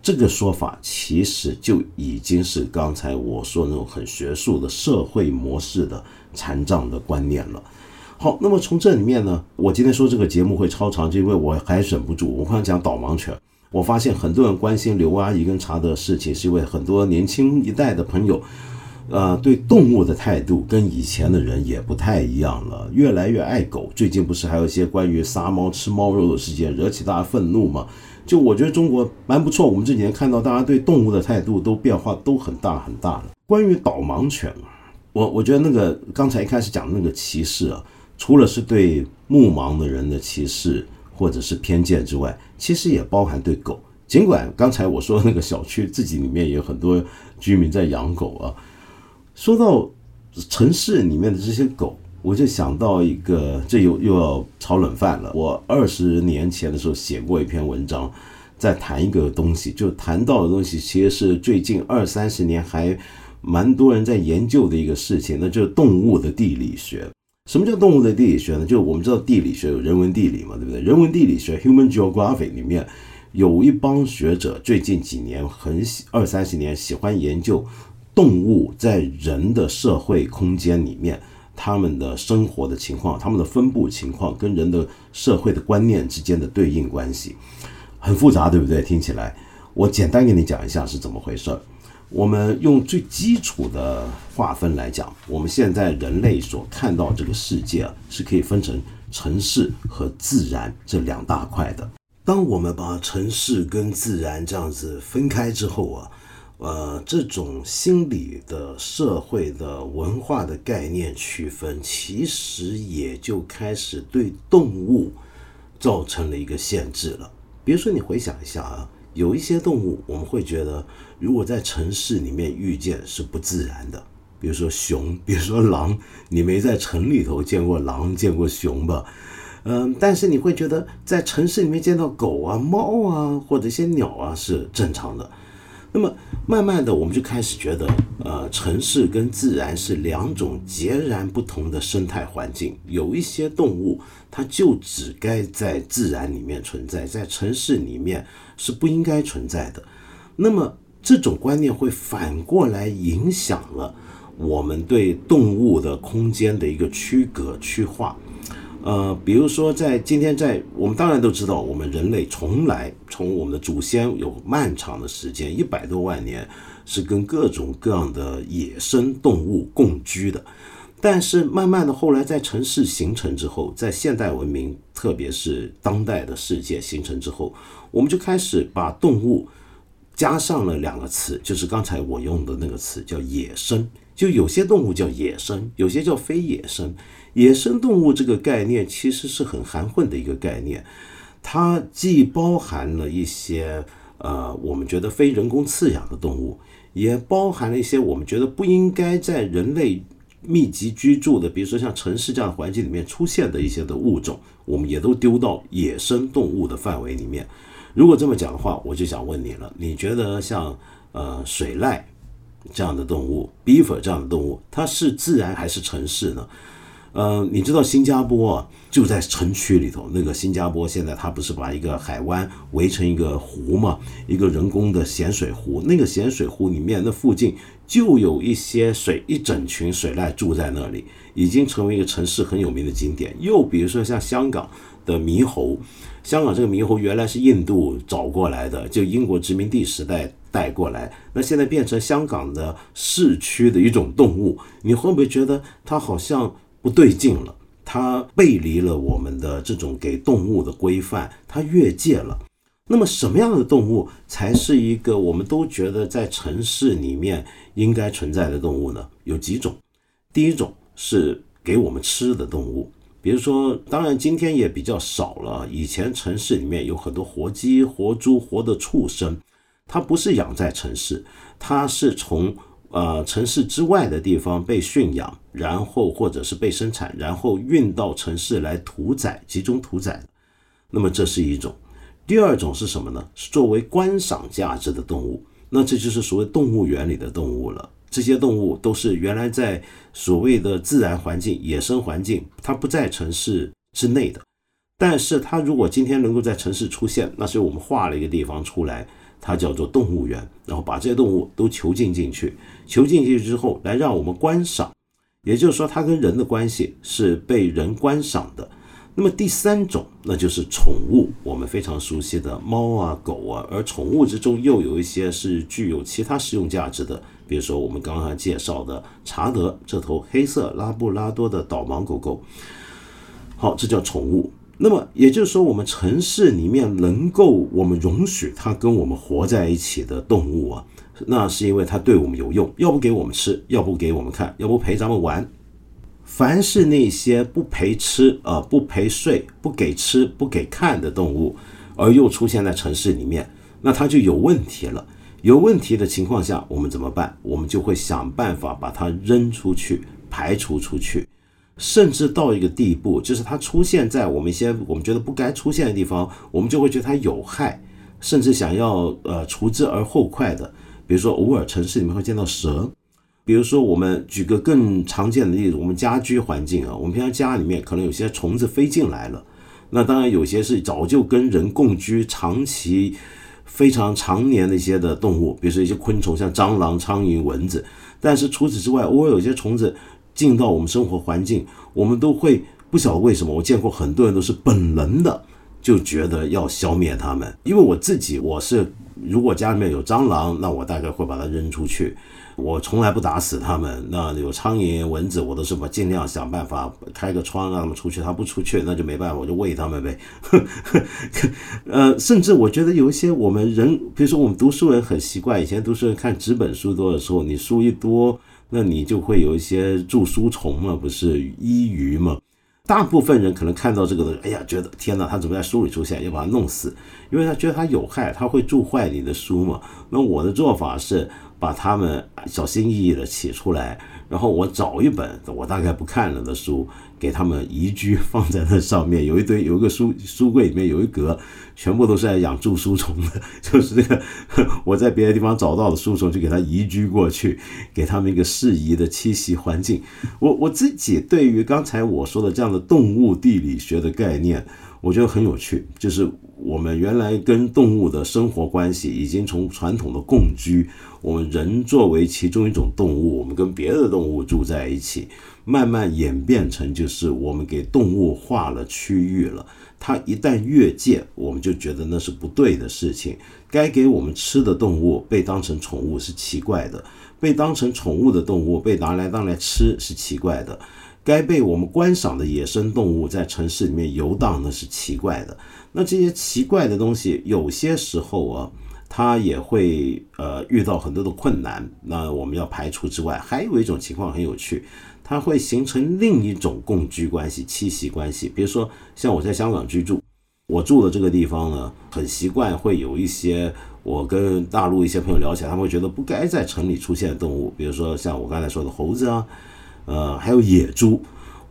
这个说法其实就已经是刚才我说那种很学术的社会模式的残障的观念了。好，那么从这里面呢，我今天说这个节目会超长，就因为我还忍不住，我刚讲导盲犬，我发现很多人关心刘阿姨跟查德的事情，是因为很多年轻一代的朋友。呃，对动物的态度跟以前的人也不太一样了，越来越爱狗。最近不是还有一些关于杀猫吃猫肉的事件，惹起大家愤怒吗？就我觉得中国蛮不错，我们这几年看到大家对动物的态度都变化都很大很大了。关于导盲犬我我觉得那个刚才一开始讲的那个歧视啊，除了是对目盲的人的歧视或者是偏见之外，其实也包含对狗。尽管刚才我说的那个小区自己里面有很多居民在养狗啊。说到城市里面的这些狗，我就想到一个，这又又要炒冷饭了。我二十年前的时候写过一篇文章，在谈一个东西，就谈到的东西其实是最近二三十年还蛮多人在研究的一个事情，那就是动物的地理学。什么叫动物的地理学呢？就是我们知道地理学有人文地理嘛，对不对？人文地理学 （Human Geography） 里面有一帮学者，最近几年很喜二三十年喜欢研究动物在人的社会空间里面他们的生活的情况、他们的分布情况跟人的社会的观念之间的对应关系，很复杂，对不对？听起来，我简单给你讲一下是怎么回事儿。我们用最基础的划分来讲，我们现在人类所看到这个世界啊，是可以分成城市和自然这两大块的。当我们把城市跟自然这样子分开之后啊，呃，这种心理的、社会的、文化的概念区分，其实也就开始对动物造成了一个限制了。比如说，你回想一下啊。有一些动物，我们会觉得，如果在城市里面遇见是不自然的，比如说熊，比如说狼，你没在城里头见过狼，见过熊吧？嗯，但是你会觉得在城市里面见到狗啊、猫啊或者一些鸟啊是正常的。那么慢慢的，我们就开始觉得，呃，城市跟自然是两种截然不同的生态环境。有一些动物，它就只该在自然里面存在，在城市里面是不应该存在的。那么这种观念会反过来影响了我们对动物的空间的一个区隔区划。呃，比如说，在今天，在我们当然都知道，我们人类从来从我们的祖先有漫长的时间，一百多万年是跟各种各样的野生动物共居的。但是慢慢的，后来在城市形成之后，在现代文明，特别是当代的世界形成之后，我们就开始把动物加上了两个词，就是刚才我用的那个词，叫野生。就有些动物叫野生，有些叫非野生。野生动物这个概念其实是很含混的一个概念，它既包含了一些呃我们觉得非人工饲养的动物，也包含了一些我们觉得不应该在人类密集居住的，比如说像城市这样的环境里面出现的一些的物种，我们也都丢到野生动物的范围里面。如果这么讲的话，我就想问你了，你觉得像呃水濑这样的动物，beaver 这样的动物，它是自然还是城市呢？呃，你知道新加坡，就在城区里头。那个新加坡现在它不是把一个海湾围成一个湖嘛，一个人工的咸水湖。那个咸水湖里面，那附近就有一些水，一整群水濑住在那里，已经成为一个城市很有名的景点。又比如说像香港的猕猴，香港这个猕猴原来是印度找过来的，就英国殖民地时代带过来，那现在变成香港的市区的一种动物，你会不会觉得它好像？不对劲了，它背离了我们的这种给动物的规范，它越界了。那么，什么样的动物才是一个我们都觉得在城市里面应该存在的动物呢？有几种。第一种是给我们吃的动物，比如说，当然今天也比较少了。以前城市里面有很多活鸡、活猪、活的畜生，它不是养在城市，它是从。呃，城市之外的地方被驯养，然后或者是被生产，然后运到城市来屠宰，集中屠宰。那么这是一种。第二种是什么呢？是作为观赏价值的动物。那这就是所谓动物园里的动物了。这些动物都是原来在所谓的自然环境、野生环境，它不在城市之内的。但是它如果今天能够在城市出现，那是我们画了一个地方出来。它叫做动物园，然后把这些动物都囚禁进去，囚禁进去之后，来让我们观赏，也就是说，它跟人的关系是被人观赏的。那么第三种，那就是宠物，我们非常熟悉的猫啊、狗啊，而宠物之中又有一些是具有其他实用价值的，比如说我们刚刚介绍的查德这头黑色拉布拉多的导盲狗狗。好，这叫宠物。那么也就是说，我们城市里面能够我们容许它跟我们活在一起的动物啊，那是因为它对我们有用，要不给我们吃，要不给我们看，要不陪咱们玩。凡是那些不陪吃呃、不陪睡、不给吃、不给看的动物，而又出现在城市里面，那它就有问题了。有问题的情况下，我们怎么办？我们就会想办法把它扔出去，排除出去。甚至到一个地步，就是它出现在我们一些我们觉得不该出现的地方，我们就会觉得它有害，甚至想要呃除之而后快的。比如说，偶尔城市里面会见到蛇，比如说，我们举个更常见的例子，我们家居环境啊，我们平常家里面可能有些虫子飞进来了，那当然有些是早就跟人共居、长期非常常年的一些的动物，比如说一些昆虫，像蟑螂、苍蝇、蚊子。但是除此之外，偶尔有些虫子进到我们生活环境，我们都会不晓得为什么。我见过很多人都是本能的就觉得要消灭它们，因为我自己我是。如果家里面有蟑螂，那我大概会把它扔出去。我从来不打死它们。那有苍蝇、蚊子，我都是把尽量想办法开个窗让它们出去。它不出去，那就没办法，我就喂它们呗。呃，甚至我觉得有一些我们人，比如说我们读书人很习惯，以前读书人看纸本书多的时候，你书一多，那你就会有一些蛀书虫嘛，不是衣鱼嘛。大部分人可能看到这个东西，哎呀，觉得天哪，他怎么在书里出现，要把他弄死，因为他觉得他有害，他会蛀坏你的书嘛。那我的做法是把他们小心翼翼的取出来。然后我找一本我大概不看了的书，给他们移居放在那上面。有一堆有一个书书柜里面有一格，全部都是在养蛀书虫的，就是这个 我在别的地方找到的书虫，就给它移居过去，给他们一个适宜的栖息环境。我我自己对于刚才我说的这样的动物地理学的概念。我觉得很有趣，就是我们原来跟动物的生活关系，已经从传统的共居，我们人作为其中一种动物，我们跟别的动物住在一起，慢慢演变成就是我们给动物划了区域了。它一旦越界，我们就觉得那是不对的事情。该给我们吃的动物被当成宠物是奇怪的，被当成宠物的动物被拿来当来吃是奇怪的。该被我们观赏的野生动物在城市里面游荡，那是奇怪的。那这些奇怪的东西，有些时候啊，它也会呃遇到很多的困难。那我们要排除之外，还有一种情况很有趣，它会形成另一种共居关系、栖息关系。比如说，像我在香港居住，我住的这个地方呢，很习惯会有一些我跟大陆一些朋友聊起来，他们会觉得不该在城里出现的动物，比如说像我刚才说的猴子啊。呃，还有野猪，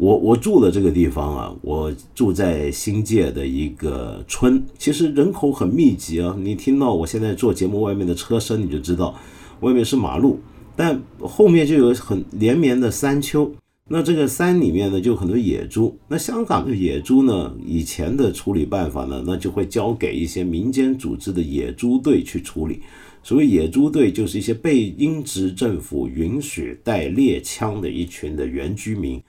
我我住的这个地方啊，我住在新界的一个村，其实人口很密集啊。你听到我现在做节目外面的车声，你就知道外面是马路，但后面就有很连绵的山丘。那这个山里面呢，就很多野猪。那香港的野猪呢，以前的处理办法呢，那就会交给一些民间组织的野猪队去处理。所谓野猪队，就是一些被英殖政府允许带猎枪的一群的原居民，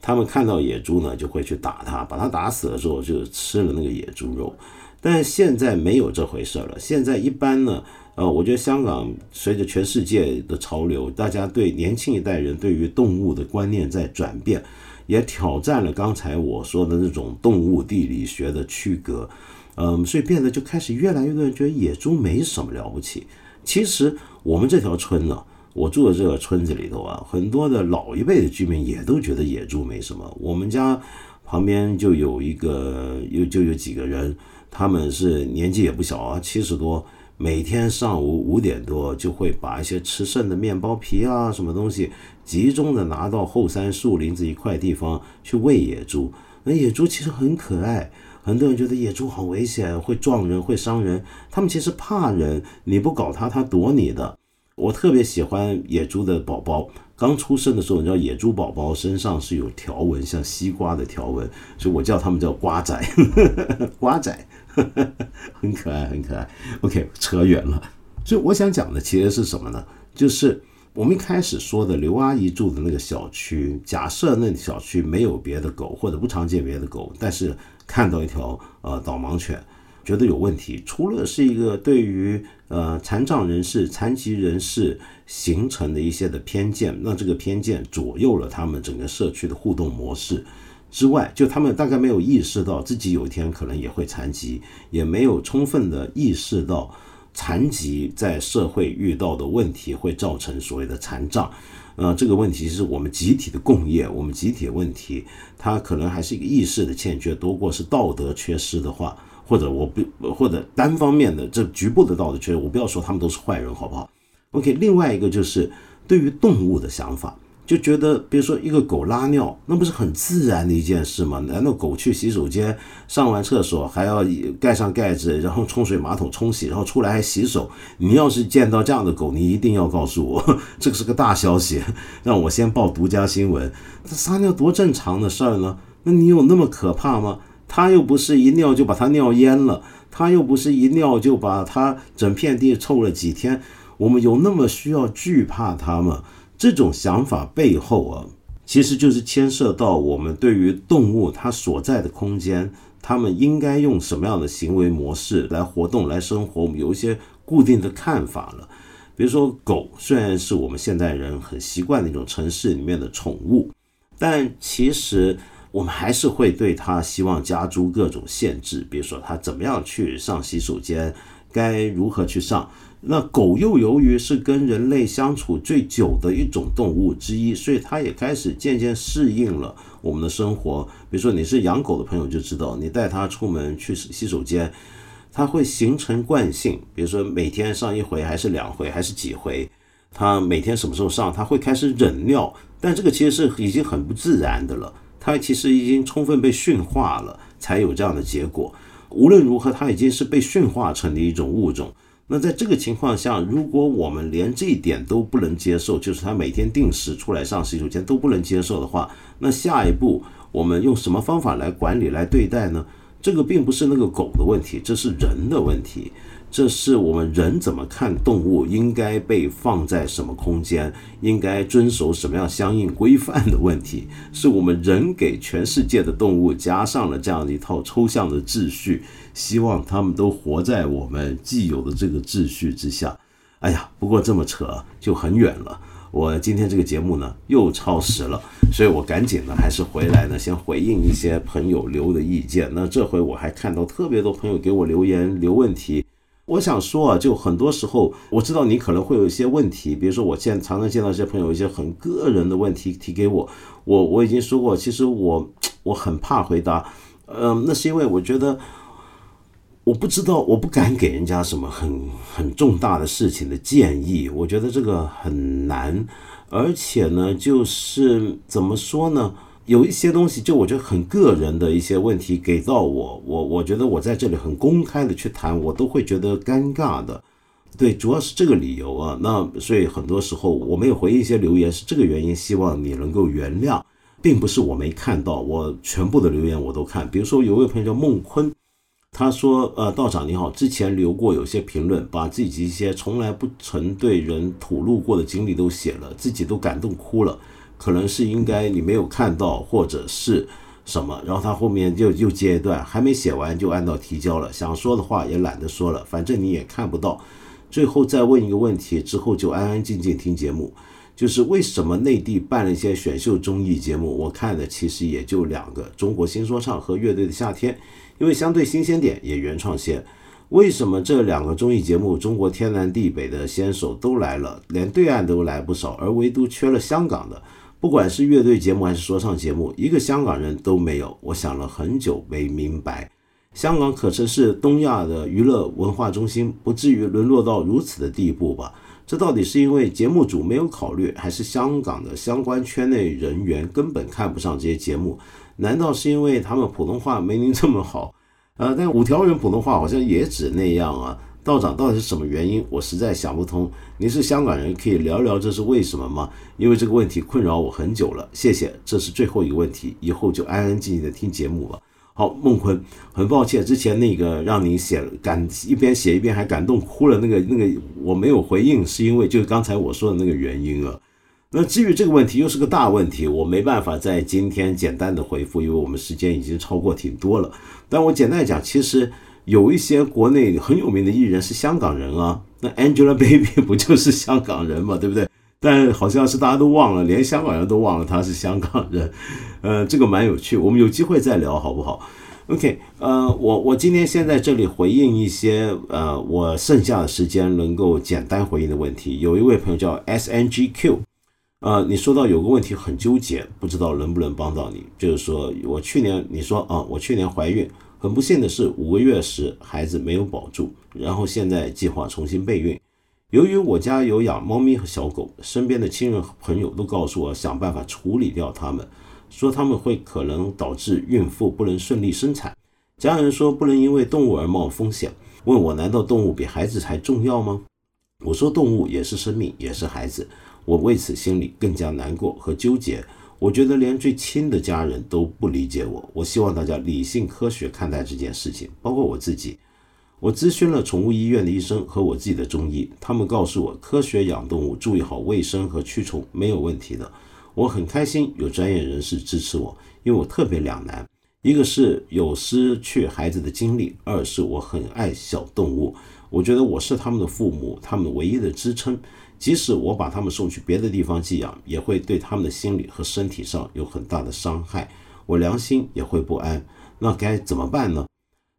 他们看到野猪呢，就会去打它，把它打死了之后，就吃了那个野猪肉。但现在没有这回事了。现在一般呢，呃，我觉得香港随着全世界的潮流，大家对年轻一代人对于动物的观念在转变，也挑战了刚才我说的那种动物地理学的区隔。嗯，所以变得就开始越来越多人觉得野猪没什么了不起。其实我们这条村呢，我住的这个村子里头啊，很多的老一辈的居民也都觉得野猪没什么。我们家旁边就有一个，有就有几个人，他们是年纪也不小啊，七十多，每天上午五点多就会把一些吃剩的面包皮啊，什么东西集中的拿到后山树林子一块地方去喂野猪。那野猪其实很可爱。很多人觉得野猪好危险，会撞人，会伤人。他们其实怕人，你不搞它，它躲你的。我特别喜欢野猪的宝宝，刚出生的时候，你知道野猪宝宝身上是有条纹，像西瓜的条纹，所以我叫他们叫瓜仔，瓜仔，很可爱，很可爱。OK，扯远了。所以我想讲的其实是什么呢？就是我们一开始说的刘阿姨住的那个小区，假设那小区没有别的狗，或者不常见别的狗，但是。看到一条呃导盲犬，觉得有问题。除了是一个对于呃残障人士、残疾人士形成的一些的偏见，那这个偏见左右了他们整个社区的互动模式之外，就他们大概没有意识到自己有一天可能也会残疾，也没有充分的意识到残疾在社会遇到的问题会造成所谓的残障。呃，这个问题是我们集体的共业，我们集体的问题，它可能还是一个意识的欠缺，多过是道德缺失的话，或者我不或者单方面的这局部的道德缺失，我不要说他们都是坏人，好不好？OK，另外一个就是对于动物的想法，就觉得，比如说一个狗拉尿，那不是很自然的一件事吗？难道狗去洗手间上完厕所还要盖上盖子，然后冲水马桶冲洗，然后出来还洗手？你要是见到这样的狗，你一定要告诉我，这个是个大消息，让我先报独家新闻。这撒尿多正常的事儿呢？那你有那么可怕吗？它又不是一尿就把它尿淹了，它又不是一尿就把它整片地臭了几天。我们有那么需要惧怕它吗？这种想法背后啊，其实就是牵涉到我们对于动物它所在的空间，它们应该用什么样的行为模式来活动、来生活，我们有一些固定的看法了。比如说，狗虽然是我们现代人很习惯的一种城市里面的宠物，但其实我们还是会对他希望加诸各种限制，比如说他怎么样去上洗手间，该如何去上。那狗又由于是跟人类相处最久的一种动物之一，所以它也开始渐渐适应了我们的生活。比如说你是养狗的朋友就知道，你带它出门去洗手间，它会形成惯性。比如说每天上一回，还是两回，还是几回，它每天什么时候上，它会开始忍尿。但这个其实是已经很不自然的了，它其实已经充分被驯化了，才有这样的结果。无论如何，它已经是被驯化成的一种物种。那在这个情况下，如果我们连这一点都不能接受，就是他每天定时出来上洗手间都不能接受的话，那下一步我们用什么方法来管理、来对待呢？这个并不是那个狗的问题，这是人的问题。这是我们人怎么看动物，应该被放在什么空间，应该遵守什么样相应规范的问题，是我们人给全世界的动物加上了这样一套抽象的秩序，希望他们都活在我们既有的这个秩序之下。哎呀，不过这么扯就很远了。我今天这个节目呢又超时了，所以我赶紧呢还是回来呢先回应一些朋友留的意见。那这回我还看到特别多朋友给我留言留问题。我想说啊，就很多时候，我知道你可能会有一些问题，比如说我见常常见到一些朋友一些很个人的问题提给我，我我已经说过，其实我我很怕回答，嗯，那是因为我觉得我不知道，我不敢给人家什么很很重大的事情的建议，我觉得这个很难，而且呢，就是怎么说呢？有一些东西，就我觉得很个人的一些问题给到我，我我觉得我在这里很公开的去谈，我都会觉得尴尬的。对，主要是这个理由啊。那所以很多时候我没有回一些留言，是这个原因，希望你能够原谅，并不是我没看到，我全部的留言我都看。比如说有位朋友叫孟坤，他说：“呃，道长你好，之前留过有些评论，把自己一些从来不曾对人吐露过的经历都写了，自己都感动哭了。”可能是应该你没有看到，或者是什么，然后他后面又又接一段，还没写完就按到提交了，想说的话也懒得说了，反正你也看不到。最后再问一个问题，之后就安安静静听节目，就是为什么内地办了一些选秀综艺节目，我看的其实也就两个，《中国新说唱》和《乐队的夏天》，因为相对新鲜点也原创些。为什么这两个综艺节目，中国天南地北的选手都来了，连对岸都来不少，而唯独缺了香港的？不管是乐队节目还是说唱节目，一个香港人都没有。我想了很久没明白，香港可曾是东亚的娱乐文化中心，不至于沦落到如此的地步吧？这到底是因为节目组没有考虑，还是香港的相关圈内人员根本看不上这些节目？难道是因为他们普通话没您这么好？呃，但五条人普通话好像也只那样啊。道长到底是什么原因？我实在想不通。您是香港人，可以聊聊这是为什么吗？因为这个问题困扰我很久了。谢谢，这是最后一个问题，以后就安安静静的听节目吧。好，孟坤，很抱歉，之前那个让你写感一边写一边还感动哭了那个那个我没有回应，是因为就是刚才我说的那个原因了。那至于这个问题又是个大问题，我没办法在今天简单的回复，因为我们时间已经超过挺多了。但我简单讲，其实。有一些国内很有名的艺人是香港人啊，那 Angelababy 不就是香港人嘛，对不对？但好像是大家都忘了，连香港人都忘了他是香港人，呃，这个蛮有趣，我们有机会再聊好不好？OK，呃，我我今天先在这里回应一些呃，我剩下的时间能够简单回应的问题。有一位朋友叫 SNGQ，呃，你说到有个问题很纠结，不知道能不能帮到你，就是说我去年你说啊，我去年怀孕。很不幸的是，五个月时孩子没有保住，然后现在计划重新备孕，由于我家有养猫咪和小狗，身边的亲人和朋友都告诉我想办法处理掉它们，说它们会可能导致孕妇不能顺利生产。家人说不能因为动物而冒风险，问我难道动物比孩子还重要吗？我说动物也是生命，也是孩子。我为此心里更加难过和纠结。我觉得连最亲的家人都不理解我。我希望大家理性科学看待这件事情，包括我自己。我咨询了宠物医院的医生和我自己的中医，他们告诉我，科学养动物，注意好卫生和驱虫没有问题的。我很开心有专业人士支持我，因为我特别两难：一个是有失去孩子的经历，二是我很爱小动物。我觉得我是他们的父母，他们唯一的支撑。即使我把他们送去别的地方寄养，也会对他们的心理和身体上有很大的伤害，我良心也会不安。那该怎么办呢？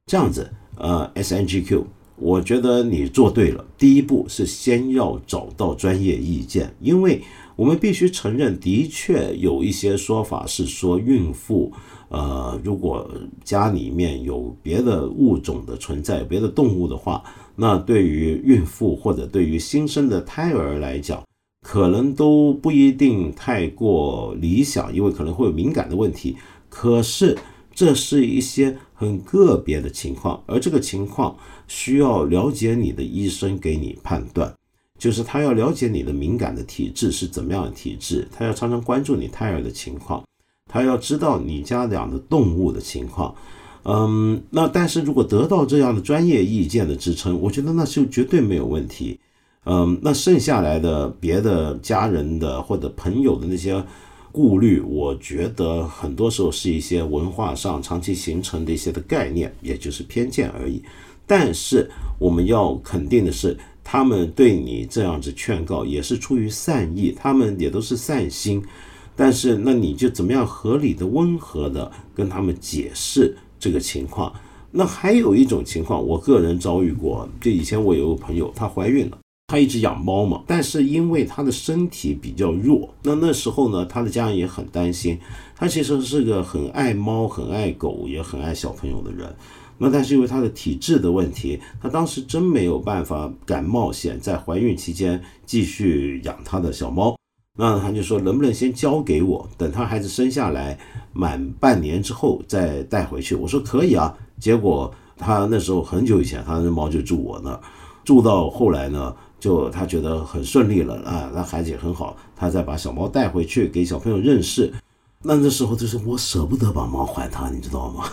这样子，呃，S N G Q，我觉得你做对了。第一步是先要找到专业意见，因为我们必须承认，的确有一些说法是说孕妇，呃，如果家里面有别的物种的存在，别的动物的话。那对于孕妇或者对于新生的胎儿来讲，可能都不一定太过理想，因为可能会有敏感的问题。可是这是一些很个别的情况，而这个情况需要了解你的医生给你判断，就是他要了解你的敏感的体质是怎么样的体质，他要常常关注你胎儿的情况，他要知道你家养的动物的情况。嗯，那但是如果得到这样的专业意见的支撑，我觉得那就绝对没有问题。嗯，那剩下来的别的家人的或者朋友的那些顾虑，我觉得很多时候是一些文化上长期形成的一些的概念，也就是偏见而已。但是我们要肯定的是，他们对你这样子劝告也是出于善意，他们也都是善心。但是那你就怎么样合理的、温和的跟他们解释。这个情况，那还有一种情况，我个人遭遇过。就以前我有个朋友，她怀孕了，她一直养猫嘛，但是因为她的身体比较弱，那那时候呢，她的家人也很担心。她其实是个很爱猫、很爱狗、也很爱小朋友的人。那但是因为她的体质的问题，她当时真没有办法敢冒险在怀孕期间继续养她的小猫。那他就说能不能先交给我，等他孩子生下来满半年之后再带回去。我说可以啊。结果他那时候很久以前，他的猫就住我那儿，住到后来呢，就他觉得很顺利了啊，那孩子也很好，他再把小猫带回去给小朋友认识。那那时候就是我舍不得把猫还他，你知道吗？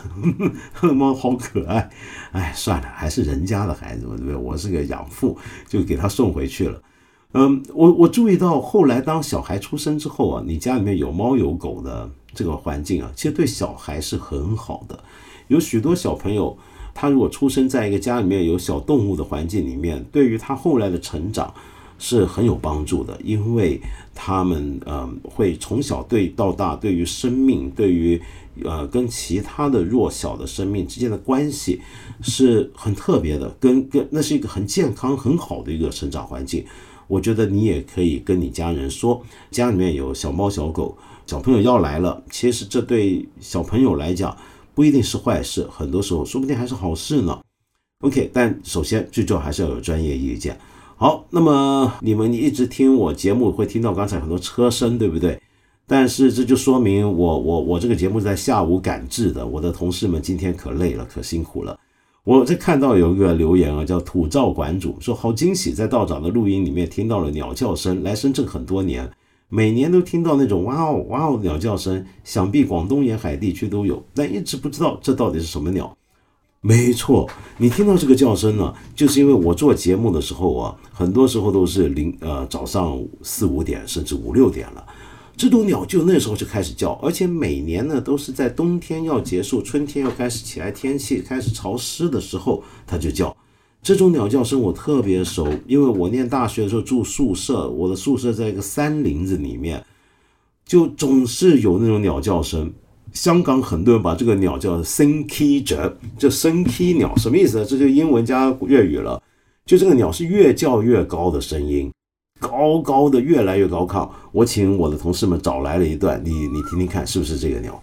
猫好可爱，哎，算了，还是人家的孩子嘛，对不对？我是个养父，就给他送回去了。嗯，我我注意到后来当小孩出生之后啊，你家里面有猫有狗的这个环境啊，其实对小孩是很好的。有许多小朋友，他如果出生在一个家里面有小动物的环境里面，对于他后来的成长是很有帮助的，因为他们呃会从小对到大，对于生命，对于呃跟其他的弱小的生命之间的关系是很特别的，跟跟那是一个很健康很好的一个成长环境。我觉得你也可以跟你家人说，家里面有小猫小狗，小朋友要来了。其实这对小朋友来讲不一定是坏事，很多时候说不定还是好事呢。OK，但首先最重要还是要有专业意见。好，那么你们一直听我节目会听到刚才很多车声，对不对？但是这就说明我我我这个节目在下午赶制的，我的同事们今天可累了，可辛苦了。我在看到有一个留言啊，叫土灶馆主说好惊喜，在道长的录音里面听到了鸟叫声。来深圳很多年，每年都听到那种哇哦哇哦鸟叫声，想必广东沿海地区都有，但一直不知道这到底是什么鸟。没错，你听到这个叫声呢，就是因为我做节目的时候啊，很多时候都是零呃早上四五点甚至五六点了。这种鸟就那时候就开始叫，而且每年呢都是在冬天要结束、春天要开始起来、天气开始潮湿的时候，它就叫。这种鸟叫声我特别熟，因为我念大学的时候住宿舍，我的宿舍在一个山林子里面，就总是有那种鸟叫声。香港很多人把这个鸟叫升 K 者，就升 K 鸟什么意思呢？这就英文加粤语了，就这个鸟是越叫越高的声音。高高的，越来越高亢。我请我的同事们找来了一段，你你听听看，是不是这个鸟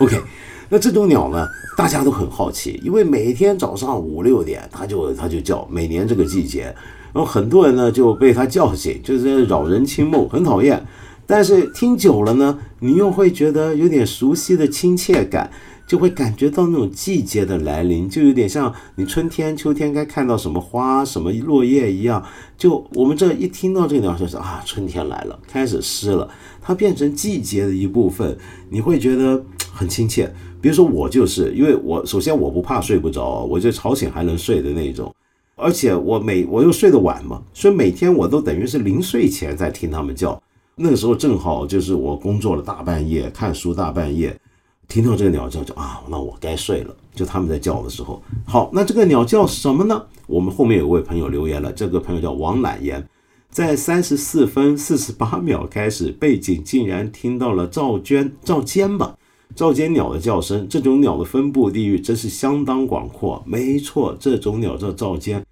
？OK，那这种鸟呢，大家都很好奇，因为每天早上五六点，它就它就叫，每年这个季节，然后很多人呢就被它叫醒，就是扰人清梦，很讨厌。但是听久了呢，你又会觉得有点熟悉的亲切感。就会感觉到那种季节的来临，就有点像你春天、秋天该看到什么花、什么落叶一样。就我们这一听到这个鸟，就是啊，春天来了，开始湿了，它变成季节的一部分，你会觉得很亲切。比如说我就是，因为我首先我不怕睡不着，我就吵醒还能睡的那种，而且我每我又睡得晚嘛，所以每天我都等于是临睡前在听它们叫。那个时候正好就是我工作了大半夜，看书大半夜。听到这个鸟叫，就啊，那我该睡了。就他们在叫的时候，好，那这个鸟叫什么呢？我们后面有位朋友留言了，这个朋友叫王懒言，在三十四分四十八秒开始，背景竟然听到了赵娟、赵尖吧，赵尖鸟的叫声。这种鸟的分布地域真是相当广阔。没错，这种鸟叫赵尖，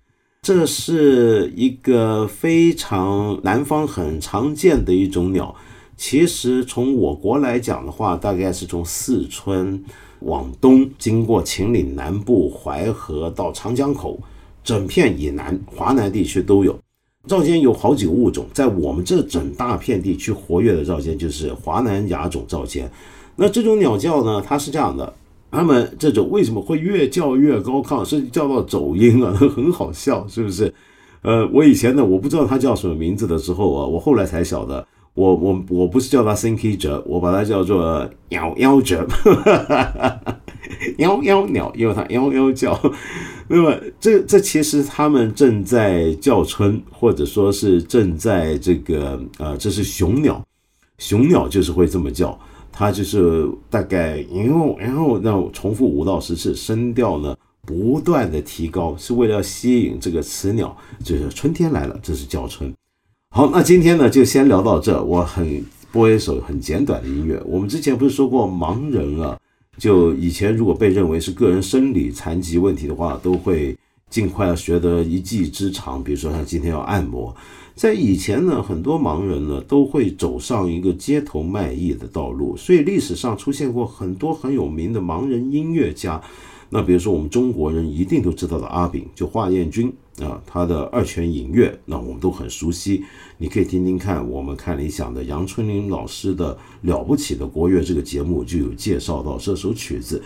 这是一个非常南方很常见的一种鸟。其实从我国来讲的话，大概是从四川往东，经过秦岭南部、淮河到长江口，整片以南，华南地区都有。赵尖有好几个物种，在我们这整大片地区活跃的赵尖就是华南亚种赵尖。那这种鸟叫呢，它是这样的，他们这种为什么会越叫越高亢，甚至叫到走音啊，很好笑，是不是？呃，我以前呢，我不知道它叫什么名字的时候啊，我后来才晓得。我我我不是叫它 s i n k y 折，我把它叫做鸟夭折，夭夭鸟，因为它夭夭叫。那么这这其实它们正在叫春，或者说是正在这个呃，这是雄鸟，雄鸟就是会这么叫，它就是大概然后然后让重复五到十次，声调呢不断的提高，是为了吸引这个雌鸟，就是春天来了，这是叫春。好，那今天呢就先聊到这。我很播一首很简短的音乐。我们之前不是说过，盲人啊，就以前如果被认为是个人生理残疾问题的话，都会尽快要学得一技之长。比如说，像今天要按摩，在以前呢，很多盲人呢都会走上一个街头卖艺的道路，所以历史上出现过很多很有名的盲人音乐家。那比如说，我们中国人一定都知道的阿炳，就华彦钧啊，他的二泉映月，那我们都很熟悉。你可以听听看，我们看理想的杨春林老师的了不起的国乐这个节目就有介绍到这首曲子。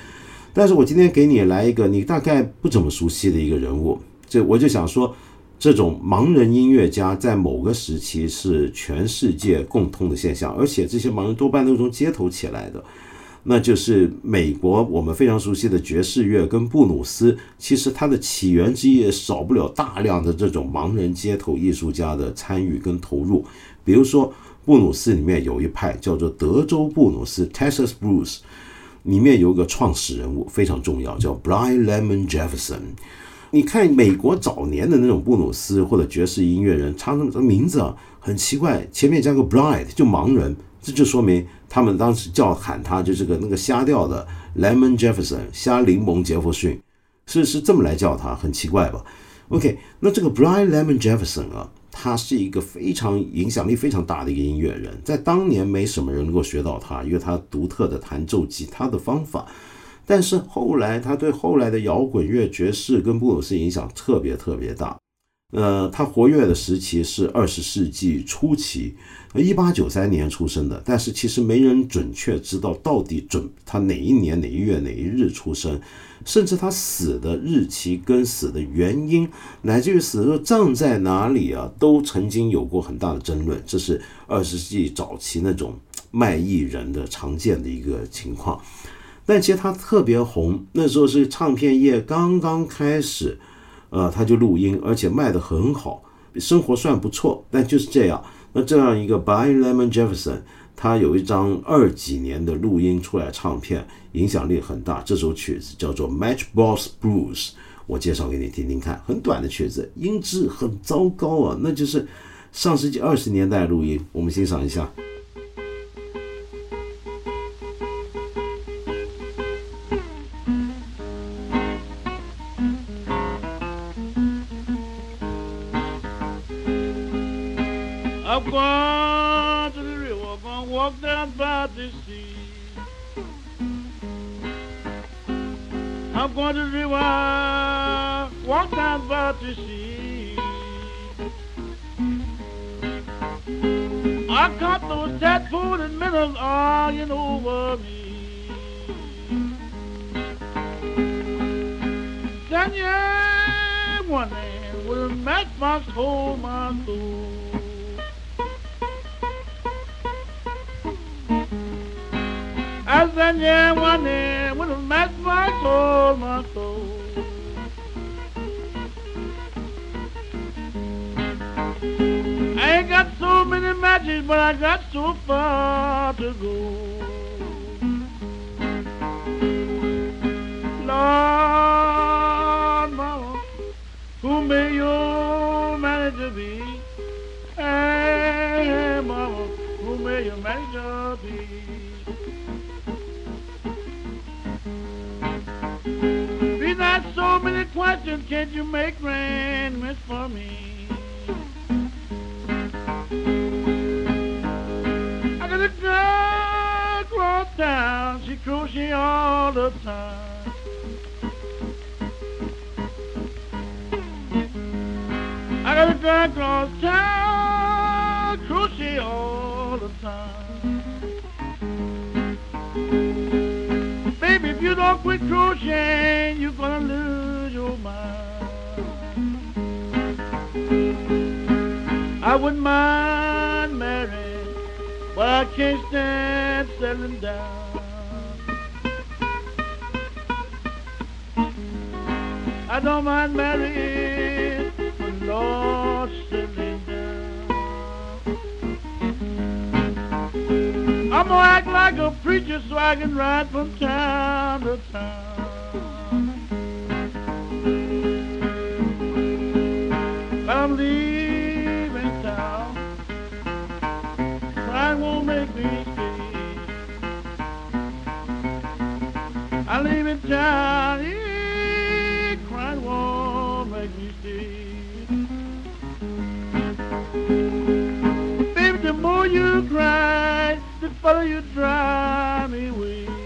但是我今天给你来一个你大概不怎么熟悉的一个人物，这我就想说，这种盲人音乐家在某个时期是全世界共通的现象，而且这些盲人多半都是从街头起来的。那就是美国我们非常熟悉的爵士乐跟布鲁斯，其实它的起源之一也少不了大量的这种盲人街头艺术家的参与跟投入。比如说布鲁斯里面有一派叫做德州布鲁斯 （Texas Blues），里面有个创始人物非常重要，叫 Brian Lemon Jefferson。你看美国早年的那种布鲁斯或者爵士音乐人，他们的名字啊很奇怪，前面加个 Blind 就盲人，这就说明。他们当时叫喊他，就是个那个瞎掉的 Lemon Jefferson，瞎柠檬杰弗逊，是是这么来叫他，很奇怪吧？OK，那这个 Brian Lemon Jefferson 啊，他是一个非常影响力非常大的一个音乐人，在当年没什么人能够学到他，因为他独特的弹奏吉他的方法。但是后来他对后来的摇滚乐、爵士跟布鲁斯影响特别特别大。呃，他活跃的时期是二十世纪初期，一八九三年出生的。但是其实没人准确知道到底准他哪一年哪一月哪一日出生，甚至他死的日期跟死的原因，乃至于死的葬在哪里啊，都曾经有过很大的争论。这是二十世纪早期那种卖艺人的常见的一个情况。但其实他特别红，那时候是唱片业刚刚开始。呃，他就录音，而且卖得很好，生活算不错。但就是这样，那这样一个 Brian Lemon Jefferson，他有一张二几年的录音出来唱片，影响力很大。这首曲子叫做 Matchbox Blues，我介绍给你听听看。很短的曲子，音质很糟糕啊，那就是上世纪二十年代录音。我们欣赏一下。Gone to the river, gonna walk down by the sea. I'm going to the river, walk down by the sea. I caught those tattooed and minnows arguing over me. Then yeah, one day with a matchbox hold my soul. I said, yeah, one day with a matchbox hold my soul. I ain't got so many matches, but I got so far to go. Lord, mama, who may you manage to be? Eh, hey, mama, who may you manage to be? Be many questions, can't you make arrangements for me? I got a girl across town, she crochet all the time. I got a girl across town, crochet all the time. Baby, if you don't quit crocheting, you're gonna lose your mind. I wouldn't mind marrying, but I can't stand settling down. I don't mind marrying, but Lord, settling down. I'm gonna act like a preacher so I can ride from town to town. I'm leaving town. Crying won't make me stay. I'm leaving town. Yeah, crying won't make me stay. Baby, the more you cry, the further you drive me away.